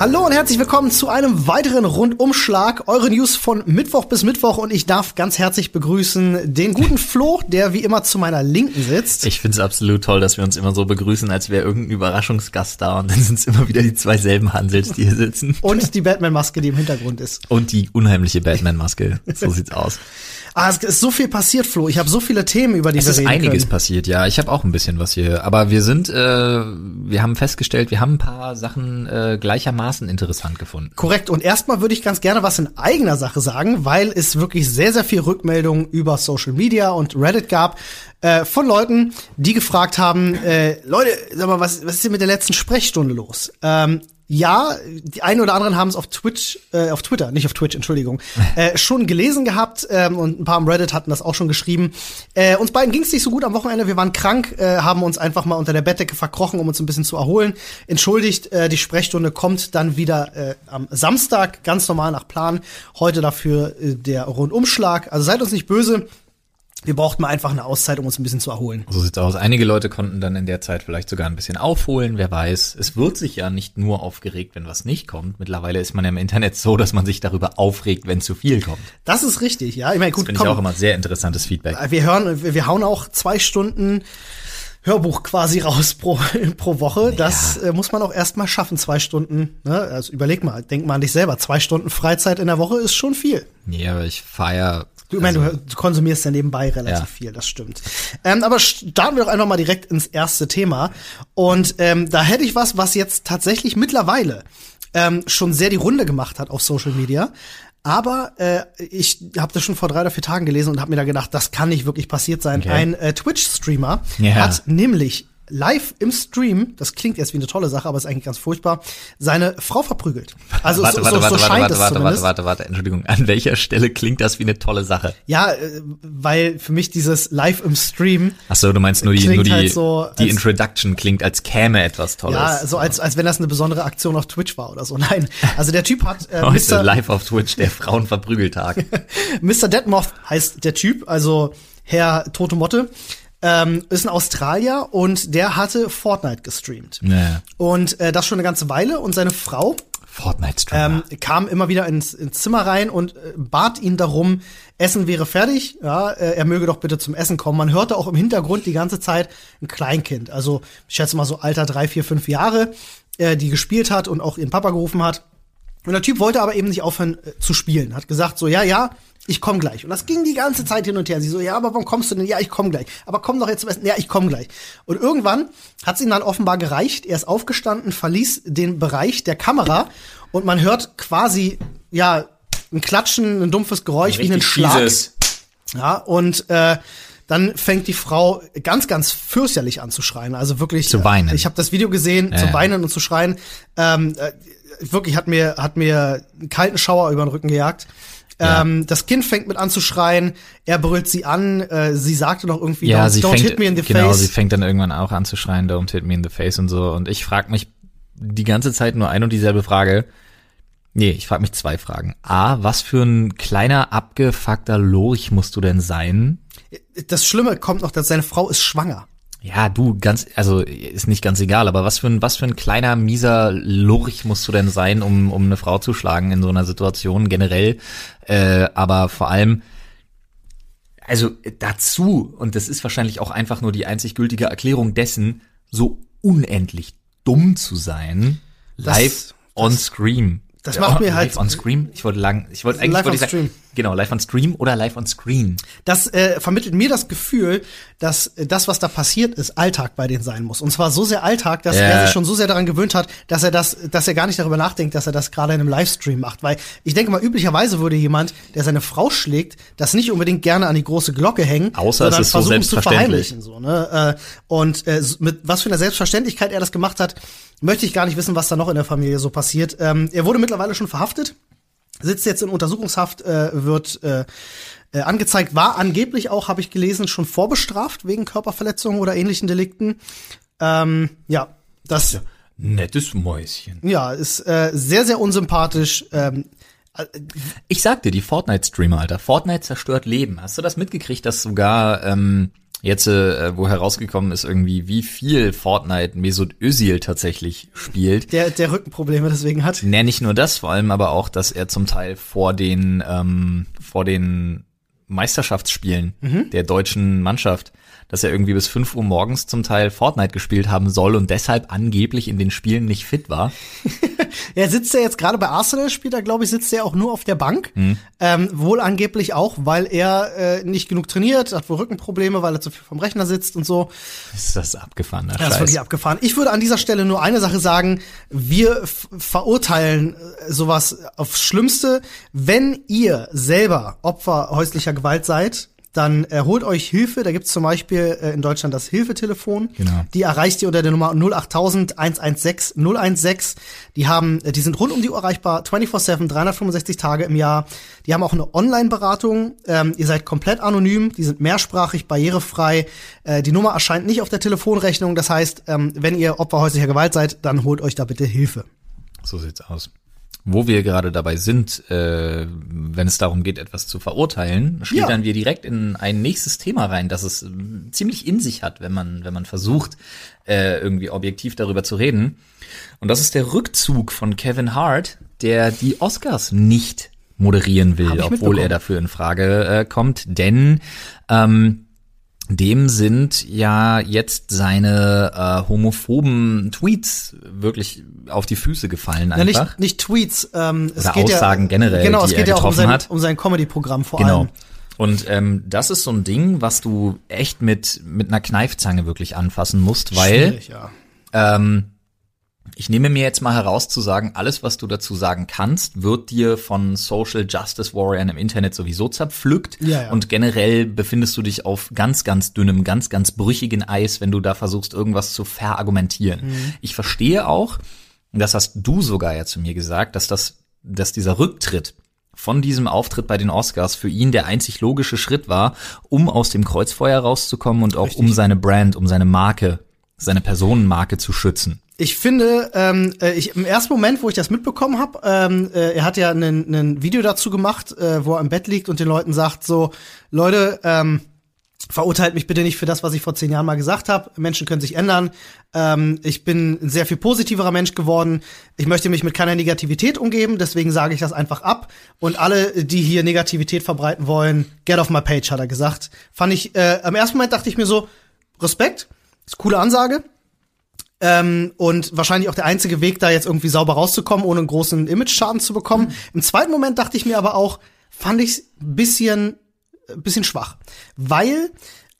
Hallo und herzlich willkommen zu einem weiteren Rundumschlag. Eure News von Mittwoch bis Mittwoch und ich darf ganz herzlich begrüßen den guten Flo, der wie immer zu meiner Linken sitzt. Ich find's absolut toll, dass wir uns immer so begrüßen, als wäre irgendein Überraschungsgast da und dann sind's immer wieder die zwei selben Hansels, die hier sitzen. Und die Batman-Maske, die im Hintergrund ist. Und die unheimliche Batman-Maske. So sieht's aus. Ah, es ist so viel passiert, Flo. Ich habe so viele Themen, über die Es wir ist reden einiges können. passiert, ja. Ich habe auch ein bisschen was hier. Aber wir sind, äh, wir haben festgestellt, wir haben ein paar Sachen äh, gleichermaßen interessant gefunden. Korrekt. Und erstmal würde ich ganz gerne was in eigener Sache sagen, weil es wirklich sehr, sehr viel Rückmeldungen über Social Media und Reddit gab äh, von Leuten, die gefragt haben, äh, Leute, sag mal, was, was ist denn mit der letzten Sprechstunde los? Ähm, ja, die einen oder anderen haben es auf Twitch, äh, auf Twitter, nicht auf Twitch, Entschuldigung, äh, schon gelesen gehabt ähm, und ein paar am Reddit hatten das auch schon geschrieben. Äh, uns beiden ging es nicht so gut am Wochenende, wir waren krank, äh, haben uns einfach mal unter der Bettdecke verkrochen, um uns ein bisschen zu erholen. Entschuldigt, äh, die Sprechstunde kommt dann wieder äh, am Samstag, ganz normal nach Plan. Heute dafür äh, der Rundumschlag. Also seid uns nicht böse. Wir brauchten mal einfach eine Auszeit, um uns ein bisschen zu erholen. So sieht's aus. Einige Leute konnten dann in der Zeit vielleicht sogar ein bisschen aufholen, wer weiß. Es wird sich ja nicht nur aufgeregt, wenn was nicht kommt. Mittlerweile ist man ja im Internet so, dass man sich darüber aufregt, wenn zu viel kommt. Das ist richtig, ja. Ich meine, Das gut, finde ich auch immer sehr interessantes Feedback. wir hören, wir, wir hauen auch zwei Stunden Hörbuch quasi raus pro, pro Woche. Das äh, muss man auch erstmal schaffen, zwei Stunden. Ne? Also überleg mal, denk mal an dich selber. Zwei Stunden Freizeit in der Woche ist schon viel. Ja, aber ich feier. Du, ich meine, du, du konsumierst ja nebenbei relativ Ja. viel, das stimmt. Ähm, aber starten wir doch einfach mal direkt ins erste Thema. Und ähm, da hätte ich was, was jetzt tatsächlich mittlerweile ähm, schon sehr die Runde gemacht hat auf Social Media. Aber äh, ich habe das schon vor drei oder vier Tagen gelesen und habe mir da gedacht, das kann nicht wirklich passiert sein. Okay. Ein äh, Twitch-Streamer Ja. hat nämlich live im Stream, das klingt jetzt wie eine tolle Sache, aber ist eigentlich ganz furchtbar, seine Frau verprügelt. Also warte, so, warte, so, warte, so warte, scheint warte, es warte, warte, zumindest. warte, warte, Entschuldigung. An welcher Stelle klingt das wie eine tolle Sache? Ja, äh, weil für mich dieses live im Stream Ach so, du meinst nur die, nur die, halt so, die als- Introduction klingt, als käme etwas Tolles. Ja, so als, als wenn das eine besondere Aktion auf Twitch war oder so. Nein. Also der Typ hat äh, Heute Mr. live auf Twitch, der Frauenverprügeltag. Mr. Deadmoth heißt der Typ, also Herr Tote Motte, ähm, ist ein Australier und der hatte Fortnite gestreamt. ja. Und äh, das schon eine ganze Weile und seine Frau Fortnite-Streamer. ähm, kam immer wieder ins, ins Zimmer rein und äh, bat ihn darum, Essen wäre fertig, ja, äh, er möge doch bitte zum Essen kommen. Man hörte auch im Hintergrund die ganze Zeit ein Kleinkind, also ich schätze mal so Alter drei, vier, fünf Jahre, äh, die gespielt hat und auch ihren Papa gerufen hat. Und der Typ wollte aber eben nicht aufhören äh, zu spielen, hat gesagt so, ja, ja, ich komm gleich. Und das ging die ganze Zeit hin und her. Sie so, ja, aber wann kommst du denn? Ja, ich komm gleich. Aber komm doch jetzt zum Essen. Ja, ich komm gleich. Und irgendwann hat es ihm dann offenbar gereicht. Er ist aufgestanden, verließ den Bereich der Kamera und man hört quasi, ja, ein Klatschen, ein dumpfes Geräusch wie einen Richtig Schlag. fieses. Ja, und äh, dann fängt die Frau ganz, ganz fürchterlich an zu schreien. Also wirklich. Zu weinen. äh, Ich habe das Video gesehen, zu ja. weinen und zu schreien. Ähm, äh, wirklich hat mir, hat mir einen kalten Schauer über den Rücken gejagt. Ja. Ähm, das Kind fängt mit an zu schreien, er brüllt sie an, äh, sie sagte noch irgendwie, Ja, don't, sie don't fängt, hit me in the genau, face. sie fängt dann irgendwann auch an zu schreien, don't hit me in the face und so. Und ich frage mich die ganze Zeit nur ein und dieselbe Frage. Nee, ich frage mich zwei Fragen. A, was für ein kleiner, abgefuckter Lorch musst du denn sein? Das Schlimme kommt noch, dass seine Frau ist schwanger. Ja, du, ganz, also ist nicht ganz egal, aber was für ein, was für ein kleiner, mieser Lurch musst du denn sein, um, um eine Frau zu schlagen in so einer Situation generell? Äh, aber vor allem, also dazu, und das ist wahrscheinlich auch einfach nur die einzig gültige Erklärung dessen, so unendlich dumm zu sein, Das- live on screen. das macht mir live halt- on screen. Ich wollte lang, ich wollte eigentlich Live wollte on ich sagen. Genau live on stream oder live on screen. Das äh, vermittelt mir das Gefühl, dass äh, das, was da passiert ist, Alltag bei denen sein muss. Und zwar so sehr Alltag, dass Ja. er sich schon so sehr daran gewöhnt hat, dass er das, dass er gar nicht darüber nachdenkt, dass er das gerade in einem Livestream macht. Weil ich denke mal, üblicherweise würde jemand, der seine Frau schlägt, das nicht unbedingt gerne an die große Glocke hängen, Außer es ist so selbstverständlich. verheimlichen. So, ne? äh, und äh, mit was für einer Selbstverständlichkeit er das gemacht hat, möchte ich gar nicht wissen, was da noch in der Familie so passiert. Ähm, er wurde mittlerweile schon verhaftet sitzt jetzt in Untersuchungshaft, äh, wird äh, äh, angezeigt, war angeblich auch, habe ich gelesen, schon vorbestraft wegen Körperverletzungen oder ähnlichen Delikten. Ähm, ja, das Nettes Mäuschen. ja ist äh, sehr, sehr unsympathisch. Ähm, Ich sag dir, die Fortnite-Streamer, Alter. Fortnite zerstört Leben. Hast du das mitgekriegt, dass sogar ähm, Jetzt, äh, wo herausgekommen ist irgendwie, wie viel Fortnite Mesut Özil tatsächlich spielt. Der, der Rückenprobleme deswegen hat. Nee, nicht nur das, vor allem aber auch, dass er zum Teil vor den, ähm, vor den Meisterschaftsspielen Mhm. der deutschen Mannschaft, dass er irgendwie bis 5 Uhr morgens zum Teil Fortnite gespielt haben soll und deshalb angeblich in den Spielen nicht fit war. Er sitzt ja jetzt gerade bei Arsenal, spielt er, glaube ich, sitzt er auch nur auf der Bank. Ähm, wohl angeblich auch, weil er äh, nicht genug trainiert, hat wohl Rückenprobleme, weil er zu viel vom Rechner sitzt und so. Ist das abgefahrener Das ist wirklich abgefahren. Ich würde an dieser Stelle nur eine Sache sagen. Wir verurteilen äh, sowas aufs Schlimmste. Wenn ihr selber Opfer häuslicher Gewalt seid, dann äh, holt euch Hilfe. Da gibt's zum Beispiel äh, in Deutschland das Hilfetelefon. Genau. Die erreicht ihr unter der Nummer 08000 116 016. Die haben, äh, die sind rund um die Uhr erreichbar, 24/7, 365 Tage im Jahr. Die haben auch eine Online-Beratung. Ähm, ihr seid komplett anonym. Die sind mehrsprachig, barrierefrei. Äh, die Nummer erscheint nicht auf der Telefonrechnung. Das heißt, ähm, wenn ihr Opfer häuslicher Gewalt seid, dann holt euch da bitte Hilfe. So sieht's aus. Wo wir gerade dabei sind, äh, wenn es darum geht, etwas zu verurteilen, schlittern wir direkt in ein nächstes Thema rein, das es ähm, ziemlich in sich hat, wenn man, wenn man versucht, äh, irgendwie objektiv darüber zu reden. Und das ist der Rückzug von Kevin Hart, der die Oscars nicht moderieren will, obwohl er dafür in Frage äh, kommt, denn ähm, dem sind ja jetzt seine äh, homophoben Tweets wirklich auf die Füße gefallen Ja, einfach. nicht, nicht Tweets. Ähm, es Oder geht Aussagen ja, generell, Genau, die es geht er ja auch um getroffen sein, hat. um sein Comedy-Programm vor Genau. allem. Und ähm, das ist so ein Ding, was du echt mit mit einer Kneifzange wirklich anfassen musst, weil ja. ähm, ich nehme mir jetzt mal heraus zu sagen, alles, was du dazu sagen kannst, wird dir von Social Justice Warriors im Internet sowieso zerpflückt. Ja, ja. Und generell befindest du dich auf ganz, ganz dünnem, ganz, ganz brüchigen Eis, wenn du da versuchst, irgendwas zu verargumentieren. Mhm. Ich verstehe auch, das hast du sogar ja zu mir gesagt, dass das, dass dieser Rücktritt von diesem Auftritt bei den Oscars für ihn der einzig logische Schritt war, um aus dem Kreuzfeuer rauszukommen und auch um seine Brand, um seine Marke, seine Personenmarke zu schützen. Ich finde, ähm, äh, ich, im ersten Moment, wo ich das mitbekommen habe, ähm, äh, er hat ja ein Video dazu gemacht, äh, wo er im Bett liegt und den Leuten sagt so, Leute, ähm, verurteilt mich bitte nicht für das, was ich vor zehn Jahren mal gesagt habe. Menschen können sich ändern. Ähm, ich bin ein sehr viel positiverer Mensch geworden. Ich möchte mich mit keiner Negativität umgeben, deswegen sage ich das einfach ab. Und alle, die hier Negativität verbreiten wollen, get off my page, hat er gesagt. Fand ich, äh, im ersten Moment dachte ich mir so, Respekt, ist coole Ansage. Ähm, und wahrscheinlich auch der einzige Weg, da jetzt irgendwie sauber rauszukommen, ohne einen großen Image-Schaden zu bekommen. Im zweiten Moment dachte ich mir aber auch, fand ich ein bisschen, ein bisschen schwach. Weil,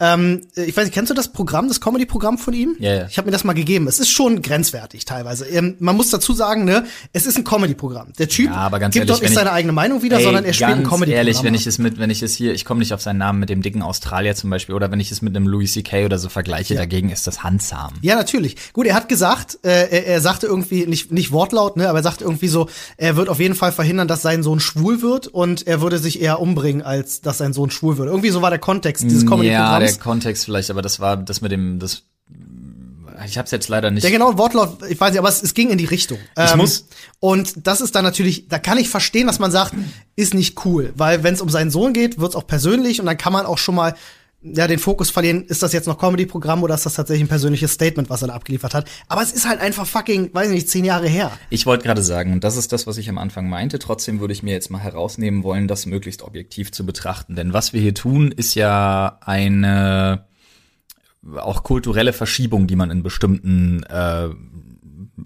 ähm, ich weiß nicht, kennst du das Programm, das Comedy-Programm von ihm? Ja, ja. Ich habe mir das mal gegeben. Es ist schon grenzwertig teilweise. Ähm, man muss dazu sagen, ne, es ist ein Comedy-Programm. Der Typ Ja, aber ganz gibt ehrlich, dort nicht ich- seine eigene Meinung wieder, Ey, sondern er spielt ein ganz Comedy-Programm. ehrlich, wenn ich es mit, wenn ich es hier, ich komme nicht auf seinen Namen mit dem dicken Australier zum Beispiel, oder wenn ich es mit einem Louis C.K. oder so vergleiche, dagegen ist das handsam. Ja, natürlich. Gut, er hat gesagt, äh, er, er sagte irgendwie, nicht, nicht wortlaut, ne, aber er sagte irgendwie so, er wird auf jeden Fall verhindern, dass sein Sohn schwul wird und er würde sich eher umbringen, als dass sein Sohn schwul wird. Irgendwie so war der Kontext dieses Ja, der. Kontext vielleicht, aber das war das mit dem, das, ich hab's jetzt leider nicht. Der genaue Wortlaut, ich weiß nicht, aber es, es ging in die Richtung. Ich Ähm, muss- Und das ist dann natürlich, da kann ich verstehen, dass man sagt, ist nicht cool, weil wenn es um seinen Sohn geht, wird's auch persönlich und dann kann man auch schon mal ja, den Fokus verlieren, ist das jetzt noch Comedy-Programm oder ist das tatsächlich ein persönliches Statement, was er da abgeliefert hat. Aber es ist halt einfach fucking, weiß ich nicht, zehn Jahre her. Ich wollte gerade sagen, und das ist das, was ich am Anfang meinte, trotzdem würde ich mir jetzt mal herausnehmen wollen, das möglichst objektiv zu betrachten. Denn was wir hier tun, ist ja eine auch kulturelle Verschiebung, die man in bestimmten äh,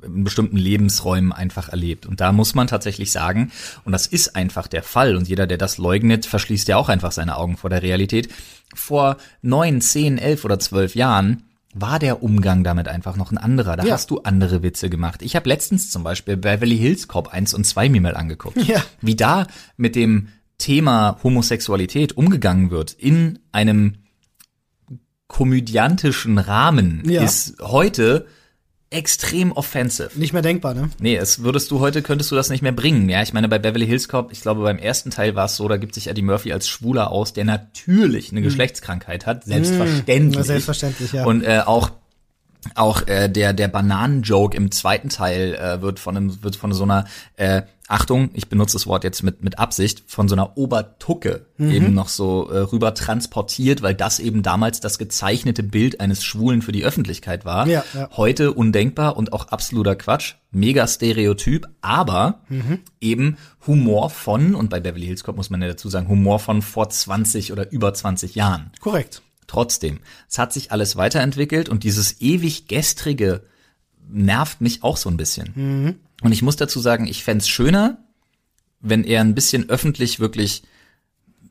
in bestimmten Lebensräumen einfach erlebt. Und da muss man tatsächlich sagen, und das ist einfach der Fall, und jeder, der das leugnet, verschließt ja auch einfach seine Augen vor der Realität. Vor neun, zehn, elf oder zwölf Jahren war der Umgang damit einfach noch ein anderer. Da Ja. hast du andere Witze gemacht. Ich habe letztens zum Beispiel Beverly Hills Cop 1 und 2 mir mal angeguckt. Ja. Wie da mit dem Thema Homosexualität umgegangen wird in einem komödiantischen Rahmen, Ja. ist heute extrem offensive. Nicht mehr denkbar, ne? Nee, es würdest du heute, könntest du das nicht mehr bringen. Ja, ich meine, bei Beverly Hills Cop, ich glaube, beim ersten Teil war es so, da gibt sich Eddie Murphy als Schwuler aus, der natürlich eine Geschlechtskrankheit hat, selbstverständlich. Mhm. Selbstverständlich, ja. Und äh, auch Auch äh, der der Bananenjoke im zweiten Teil äh, wird von einem wird von so einer äh, Achtung, ich benutze das Wort jetzt mit mit Absicht von so einer Obertucke Mhm. eben noch so äh, rüber transportiert, weil das eben damals das gezeichnete Bild eines Schwulen für die Öffentlichkeit war. Ja, ja. Heute undenkbar und auch absoluter Quatsch, mega Stereotyp, aber Mhm. eben Humor von und bei Beverly Hills Cop muss man ja dazu sagen Humor von vor 20 oder über 20 Jahren. Korrekt. Trotzdem, es hat sich alles weiterentwickelt und dieses ewig gestrige nervt mich auch so ein bisschen. Und ich muss dazu sagen, ich fänd's schöner, wenn er ein bisschen öffentlich wirklich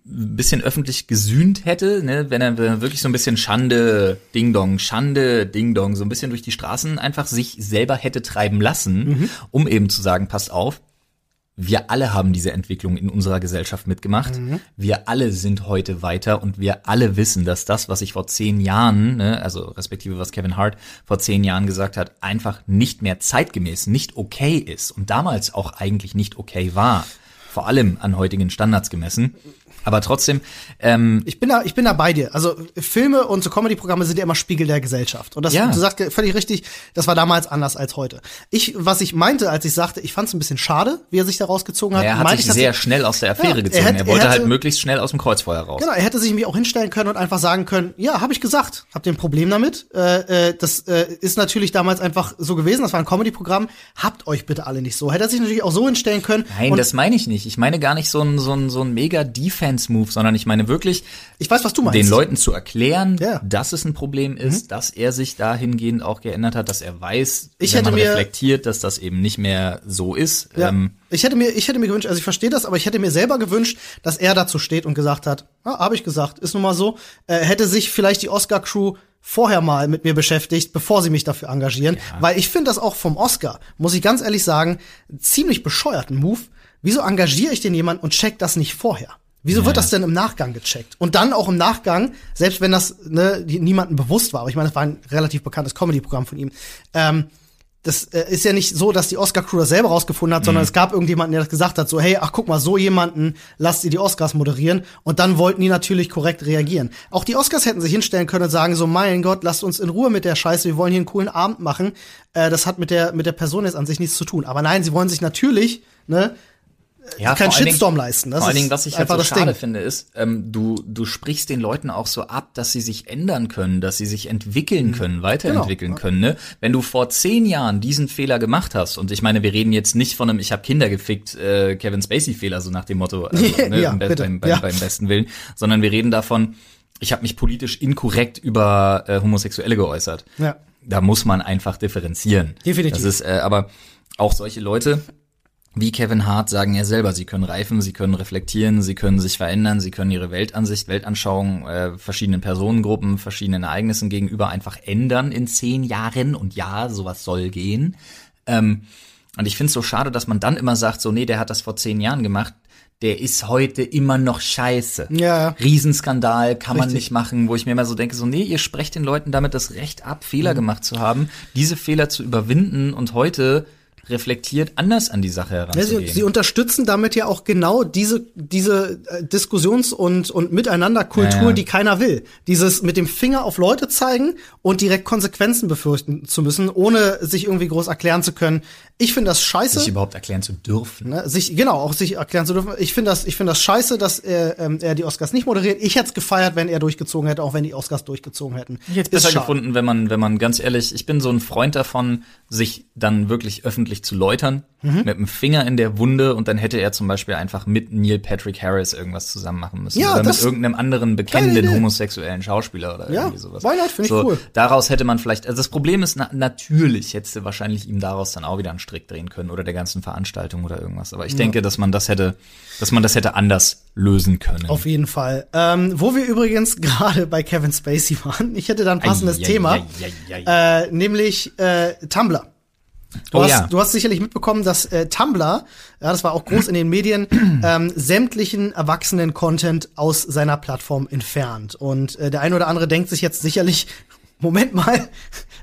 ein bisschen öffentlich gesühnt hätte, ne, wenn er wenn er wirklich so ein bisschen Schande, Ding Dong, Schande, Ding Dong, so ein bisschen durch die Straßen einfach sich selber hätte treiben lassen, um eben zu sagen, passt auf, wir alle haben diese Entwicklung in unserer Gesellschaft mitgemacht. Wir alle sind heute weiter und wir alle wissen, dass das, was ich vor zehn Jahren, ne, also respektive was Kevin Hart vor zehn Jahren gesagt hat, einfach nicht mehr zeitgemäß, nicht okay ist und damals auch eigentlich nicht okay war. Vor allem an heutigen Standards gemessen. Aber trotzdem, ähm, Ich bin da, ich bin da bei dir. Also Filme und so Comedy-Programme sind ja immer Spiegel der Gesellschaft. Und das, Ja. du sagst völlig richtig, das war damals anders als heute. Ich, was ich meinte, als ich sagte, ich fand es ein bisschen schade, wie er sich da rausgezogen hat. er hat sich ich, sehr er- schnell aus der Affäre Ja, er gezogen. hätte- er er wollte halt hätte- möglichst schnell aus dem Kreuzfeuer raus. Genau, er hätte sich nämlich auch hinstellen können und einfach sagen können, ja, habe ich gesagt, habt ihr ein Problem damit? Äh, äh, das äh, ist natürlich damals einfach so gewesen, das war ein Comedy-Programm, habt euch bitte alle nicht so. Hätte er sich natürlich auch so hinstellen können. Nein, das meine ich nicht. Ich meine gar nicht so ein, so ein, so ein mega Defense-Move, sondern ich meine wirklich, ich weiß, was du meinst. den Leuten zu erklären, Ja. Mhm. dass es ein Problem ist, dass er sich dahingehend auch geändert hat, dass er weiß, Ich wenn hätte man mir- reflektiert, dass das eben nicht mehr so ist. Ja. Ähm, ich hätte mir, ich hätte mir gewünscht, also ich verstehe das, aber ich hätte mir selber gewünscht, dass er dazu steht und gesagt hat, ah, habe ich gesagt, ist nun mal so. Äh, hätte sich vielleicht die Oscar-Crew vorher mal mit mir beschäftigt, bevor sie mich dafür engagieren, weil ich finde das auch vom Oscar, muss ich ganz ehrlich sagen, ziemlich bescheuerten Move. Wieso engagiere ich denn jemanden und check das nicht vorher? Wieso wird das denn im Nachgang gecheckt? Und dann auch im Nachgang, selbst wenn das ne, niemandem bewusst war, aber ich meine, das war ein relativ bekanntes Comedy-Programm von ihm, ähm, das äh, ist ja nicht so, dass die Oscar-Crew das selber rausgefunden hat, sondern es gab irgendjemanden, der das gesagt hat, so, hey, ach guck mal, so jemanden lasst ihr die Oscars moderieren. Und dann wollten die natürlich korrekt reagieren. Auch die Oscars hätten sich hinstellen können und sagen, so, mein Gott, lasst uns in Ruhe mit der Scheiße, wir wollen hier einen coolen Abend machen. Äh, das hat mit der, mit der Person jetzt an sich nichts zu tun. Aber nein, sie wollen sich natürlich, ne, ja, keinen Shitstorm Dingen- leisten. Das vor allen Dingen, was ich halt einfach so schade Ding. finde, ist, ähm, du, du sprichst den Leuten auch so ab, dass sie sich ändern können, dass sie sich entwickeln Mhm. können, weiterentwickeln Genau. können. Ne? Wenn du vor zehn Jahren diesen Fehler gemacht hast, und ich meine, wir reden jetzt nicht von einem Ich habe Kinder gefickt, äh, Kevin Spacey-Fehler, so nach dem Motto, also, ne, Ja, Be- beim, beim, Ja. beim besten Willen, sondern wir reden davon, ich habe mich politisch inkorrekt über äh, Homosexuelle geäußert. Ja. Da muss man einfach differenzieren. Definitiv. Das ist äh, aber auch solche Leute, wie Kevin Hart sagen ja selber, sie können reifen, sie können reflektieren, sie können sich verändern, sie können ihre Weltansicht, Weltanschauung äh, verschiedenen Personengruppen, verschiedenen Ereignissen gegenüber einfach ändern in zehn Jahren. Und ja, sowas soll gehen. Ähm, und ich finde es so schade, dass man dann immer sagt, so, nee, der hat das vor zehn Jahren gemacht. Der ist heute immer noch scheiße. Ja. Riesenskandal, kann man Richtig. nicht machen, wo ich mir immer so denke, so, nee, ihr sprecht den Leuten damit das Recht ab, Fehler Mhm. gemacht zu haben, diese Fehler zu überwinden und heute reflektiert anders an die Sache Ja, heranzugehen. sie, sie unterstützen damit ja auch genau diese, diese äh, Diskussions- und, und Miteinanderkultur, Ja, ja. die keiner will. Dieses mit dem Finger auf Leute zeigen und direkt Konsequenzen befürchten zu müssen, ohne sich irgendwie groß erklären zu können. Ich finde das scheiße. sich überhaupt erklären zu dürfen. Ne, sich genau auch sich erklären zu dürfen. Ich finde das, ich finde das scheiße, dass er, ähm, er die Oscars nicht moderiert. Ich hätte es gefeiert, wenn er durchgezogen hätte, auch wenn die Oscars durchgezogen hätten. Ich hätte es besser schade. gefunden, wenn man, wenn man ganz ehrlich, ich bin so ein Freund davon, sich dann wirklich öffentlich zu läutern, Mhm. mit dem Finger in der Wunde und dann hätte er zum Beispiel einfach mit Neil Patrick Harris irgendwas zusammen machen müssen. Ja, oder mit irgendeinem anderen bekennenden homosexuellen Schauspieler oder Ja, irgendwie sowas. why not? Find ich so, cool. Daraus hätte man vielleicht, also das Problem ist, na, natürlich hättest du wahrscheinlich ihm daraus dann auch wieder einen Strick drehen können oder der ganzen Veranstaltung oder irgendwas. Aber ich denke, dass man das hätte, dass man das hätte anders lösen können. Auf jeden Fall. Ähm, wo wir übrigens gerade bei Kevin Spacey waren, ich hätte da ein passendes Ei, Thema, ei, ei. Äh, nämlich äh, Tumblr. Du, Oh hast, ja. du hast sicherlich mitbekommen, dass äh, Tumblr, ja, das war auch groß in den Medien, ähm, sämtlichen erwachsenen Content aus seiner Plattform entfernt. Und äh, der eine oder andere denkt sich jetzt sicherlich, Moment mal,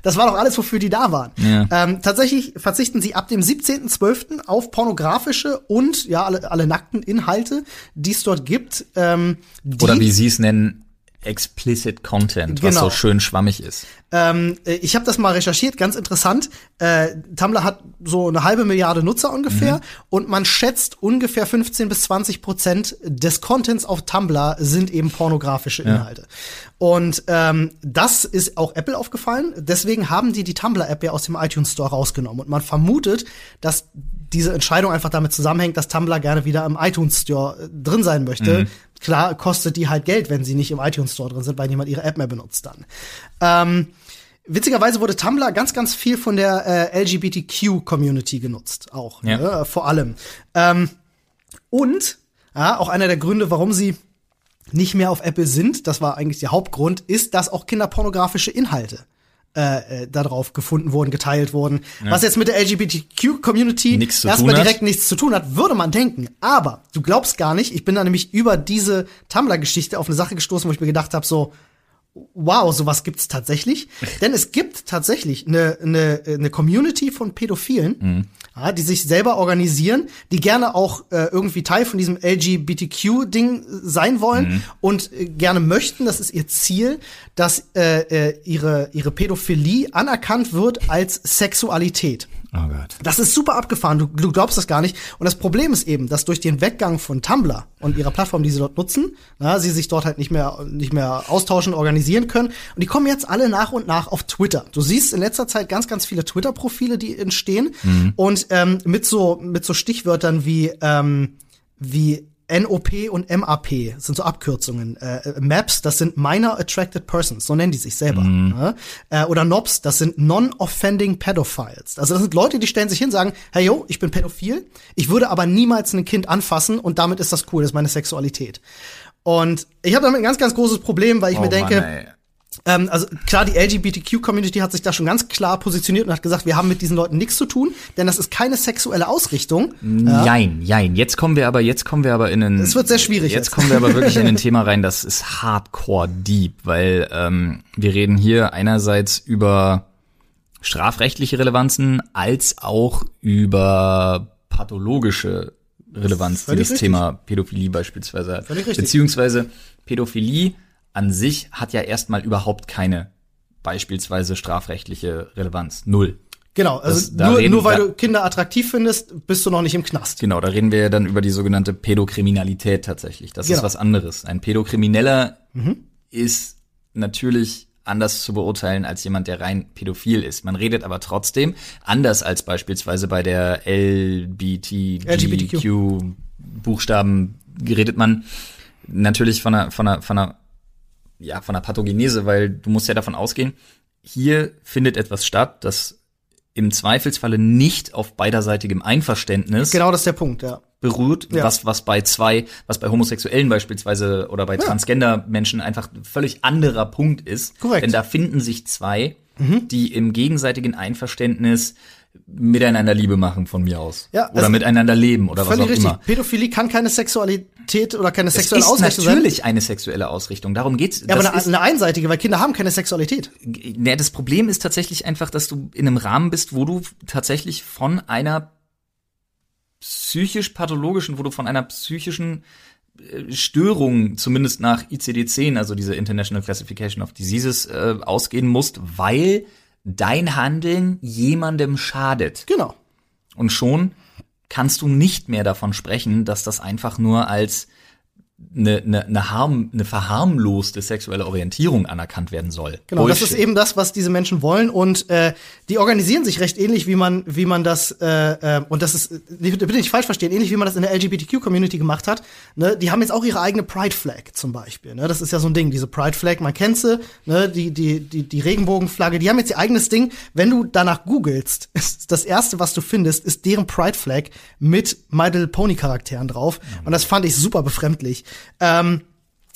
das war doch alles, wofür die da waren. Ja. Ähm, tatsächlich verzichten sie ab dem 17.12. auf pornografische und ja alle, alle nackten Inhalte, die es dort gibt. Ähm, die, Oder wie sie es nennen, Explicit Content, was Genau. so schön schwammig ist. Ähm, äh, ich habe das mal recherchiert, ganz interessant. Äh, Tumblr hat so eine halbe Milliarde Nutzer ungefähr Mhm. und man schätzt ungefähr 15 bis 20 Prozent des Contents auf Tumblr sind eben pornografische Inhalte. Und ähm, das ist auch Apple aufgefallen. Deswegen haben die die Tumblr-App ja aus dem iTunes Store rausgenommen. Und man vermutet, dass diese Entscheidung einfach damit zusammenhängt, dass Tumblr gerne wieder im iTunes Store äh, drin sein möchte. Klar kostet die halt Geld, wenn sie nicht im iTunes Store drin sind, weil niemand ihre App mehr benutzt dann. Ähm, Witzigerweise wurde Tumblr ganz, ganz viel von der äh, LGBTQ-Community genutzt, auch Ja. ne, vor allem. Ähm, und ja, auch einer der Gründe, warum sie nicht mehr auf Apple sind, das war eigentlich der Hauptgrund, ist, dass auch kinderpornografische Inhalte äh, äh, darauf gefunden wurden, geteilt wurden. Was jetzt mit der LGBTQ-Community erstmal hat. direkt nichts zu tun hat, würde man denken. Aber du glaubst gar nicht, ich bin da nämlich über diese Tumblr-Geschichte auf eine Sache gestoßen, wo ich mir gedacht habe, so, wow, sowas gibt's tatsächlich. Denn es gibt tatsächlich eine, eine, eine Community von Pädophilen, ja, die sich selber organisieren, die gerne auch äh, irgendwie Teil von diesem LGBTQ-Ding sein wollen und äh, gerne möchten, das ist ihr Ziel, dass äh, äh, ihre, ihre Pädophilie anerkannt wird als Sexualität. Oh Gott. Das ist super abgefahren, du, du glaubst das gar nicht. Und das Problem ist eben, dass durch den Weggang von Tumblr und ihrer Plattform, die sie dort nutzen, na, sie sich dort halt nicht mehr, nicht mehr austauschen, organisieren können. Und die kommen jetzt alle nach und nach auf Twitter. Du siehst in letzter Zeit ganz, ganz viele Twitter-Profile, die entstehen. Und ähm, mit so, mit so Stichwörtern wie, ähm, wie NOP und MAP das sind so Abkürzungen. Äh, MAPs, das sind Minor Attracted Persons, so nennen die sich selber. Ne? Äh, oder NOPs, das sind Non-Offending Pedophiles. Also das sind Leute, die stellen sich hin, sagen, hey yo, ich bin pädophil, ich würde aber niemals ein Kind anfassen und damit ist das cool, das ist meine Sexualität. Und ich habe damit ein ganz, ganz großes Problem, weil ich Oh mir denke, Mann. Ähm, also klar, die LGBTQ-Community hat sich da schon ganz klar positioniert und hat gesagt, wir haben mit diesen Leuten nichts zu tun, denn das ist keine sexuelle Ausrichtung. Jein, jein. Jetzt kommen wir aber, jetzt kommen wir aber in einen. Es wird sehr schwierig Jetzt jetzt. kommen wir aber wirklich in ein Thema rein, das ist hardcore deep, weil ähm, wir reden hier einerseits über strafrechtliche Relevanzen als auch über pathologische Relevanz, die das richtig. Thema Pädophilie beispielsweise hat. Völlig richtig. Beziehungsweise Pädophilie an sich hat ja erstmal überhaupt keine beispielsweise strafrechtliche Relevanz. Null. Genau, also Das- da nur, reden- nur weil da- du Kinder attraktiv findest, bist du noch nicht im Knast. Genau, da reden wir ja dann über die sogenannte Pädokriminalität tatsächlich. Das ist Genau. was anderes. Ein Pädokrimineller ist natürlich anders zu beurteilen als jemand, der rein pädophil ist. Man redet aber trotzdem, anders als beispielsweise bei der LGBTQ Buchstaben, redet man natürlich von einer, von einer, von einer, ja, von einer Pathogenese, weil du musst ja davon ausgehen, hier findet etwas statt, das im Zweifelsfalle nicht auf beiderseitigem Einverständnis Genau, das ist der Punkt, ja. beruht, Ja. was, was bei zwei, was bei Homosexuellen beispielsweise oder bei Transgender-Menschen einfach ein völlig anderer Punkt ist. Korrekt. Mhm. Denn da finden sich zwei, die im gegenseitigen Einverständnis miteinander Liebe machen von mir aus. Ja, oder also miteinander leben oder was auch richtig. immer. Pädophilie kann keine Sexualität oder keine Es sexuelle Ausrichtung sein. natürlich eine sexuelle Ausrichtung. Darum geht's. Ja, aber eine, eine einseitige, weil Kinder haben keine Sexualität. Ja, das Problem ist tatsächlich einfach, dass du in einem Rahmen bist, wo du tatsächlich von einer psychisch-pathologischen, wo du von einer psychischen äh, Störung, zumindest nach ICD-10, also diese International Classification of Diseases, äh, ausgehen musst, weil dein Handeln jemandem schadet. Genau. Und schon kannst du nicht mehr davon sprechen, dass das einfach nur als eine, eine, eine, harm, eine verharmloste sexuelle Orientierung anerkannt werden soll. Genau, das Bullshit. ist eben das, was diese Menschen wollen und äh, die organisieren sich recht ähnlich, wie man, wie man das äh, äh, und das ist, äh, bitte nicht falsch verstehen, ähnlich wie man das in der LGBTQ-Community gemacht hat. Ne? Die haben jetzt auch ihre eigene Pride Flag zum Beispiel. Ne? Das ist ja so ein Ding, diese Pride Flag, man kennt sie, ne? die die die die Regenbogenflagge. Die haben jetzt ihr eigenes Ding. Wenn du danach googelst, ist das erste, was du findest, ist deren Pride Flag mit My Little Pony Charakteren drauf und das fand ich super befremdlich. Ähm,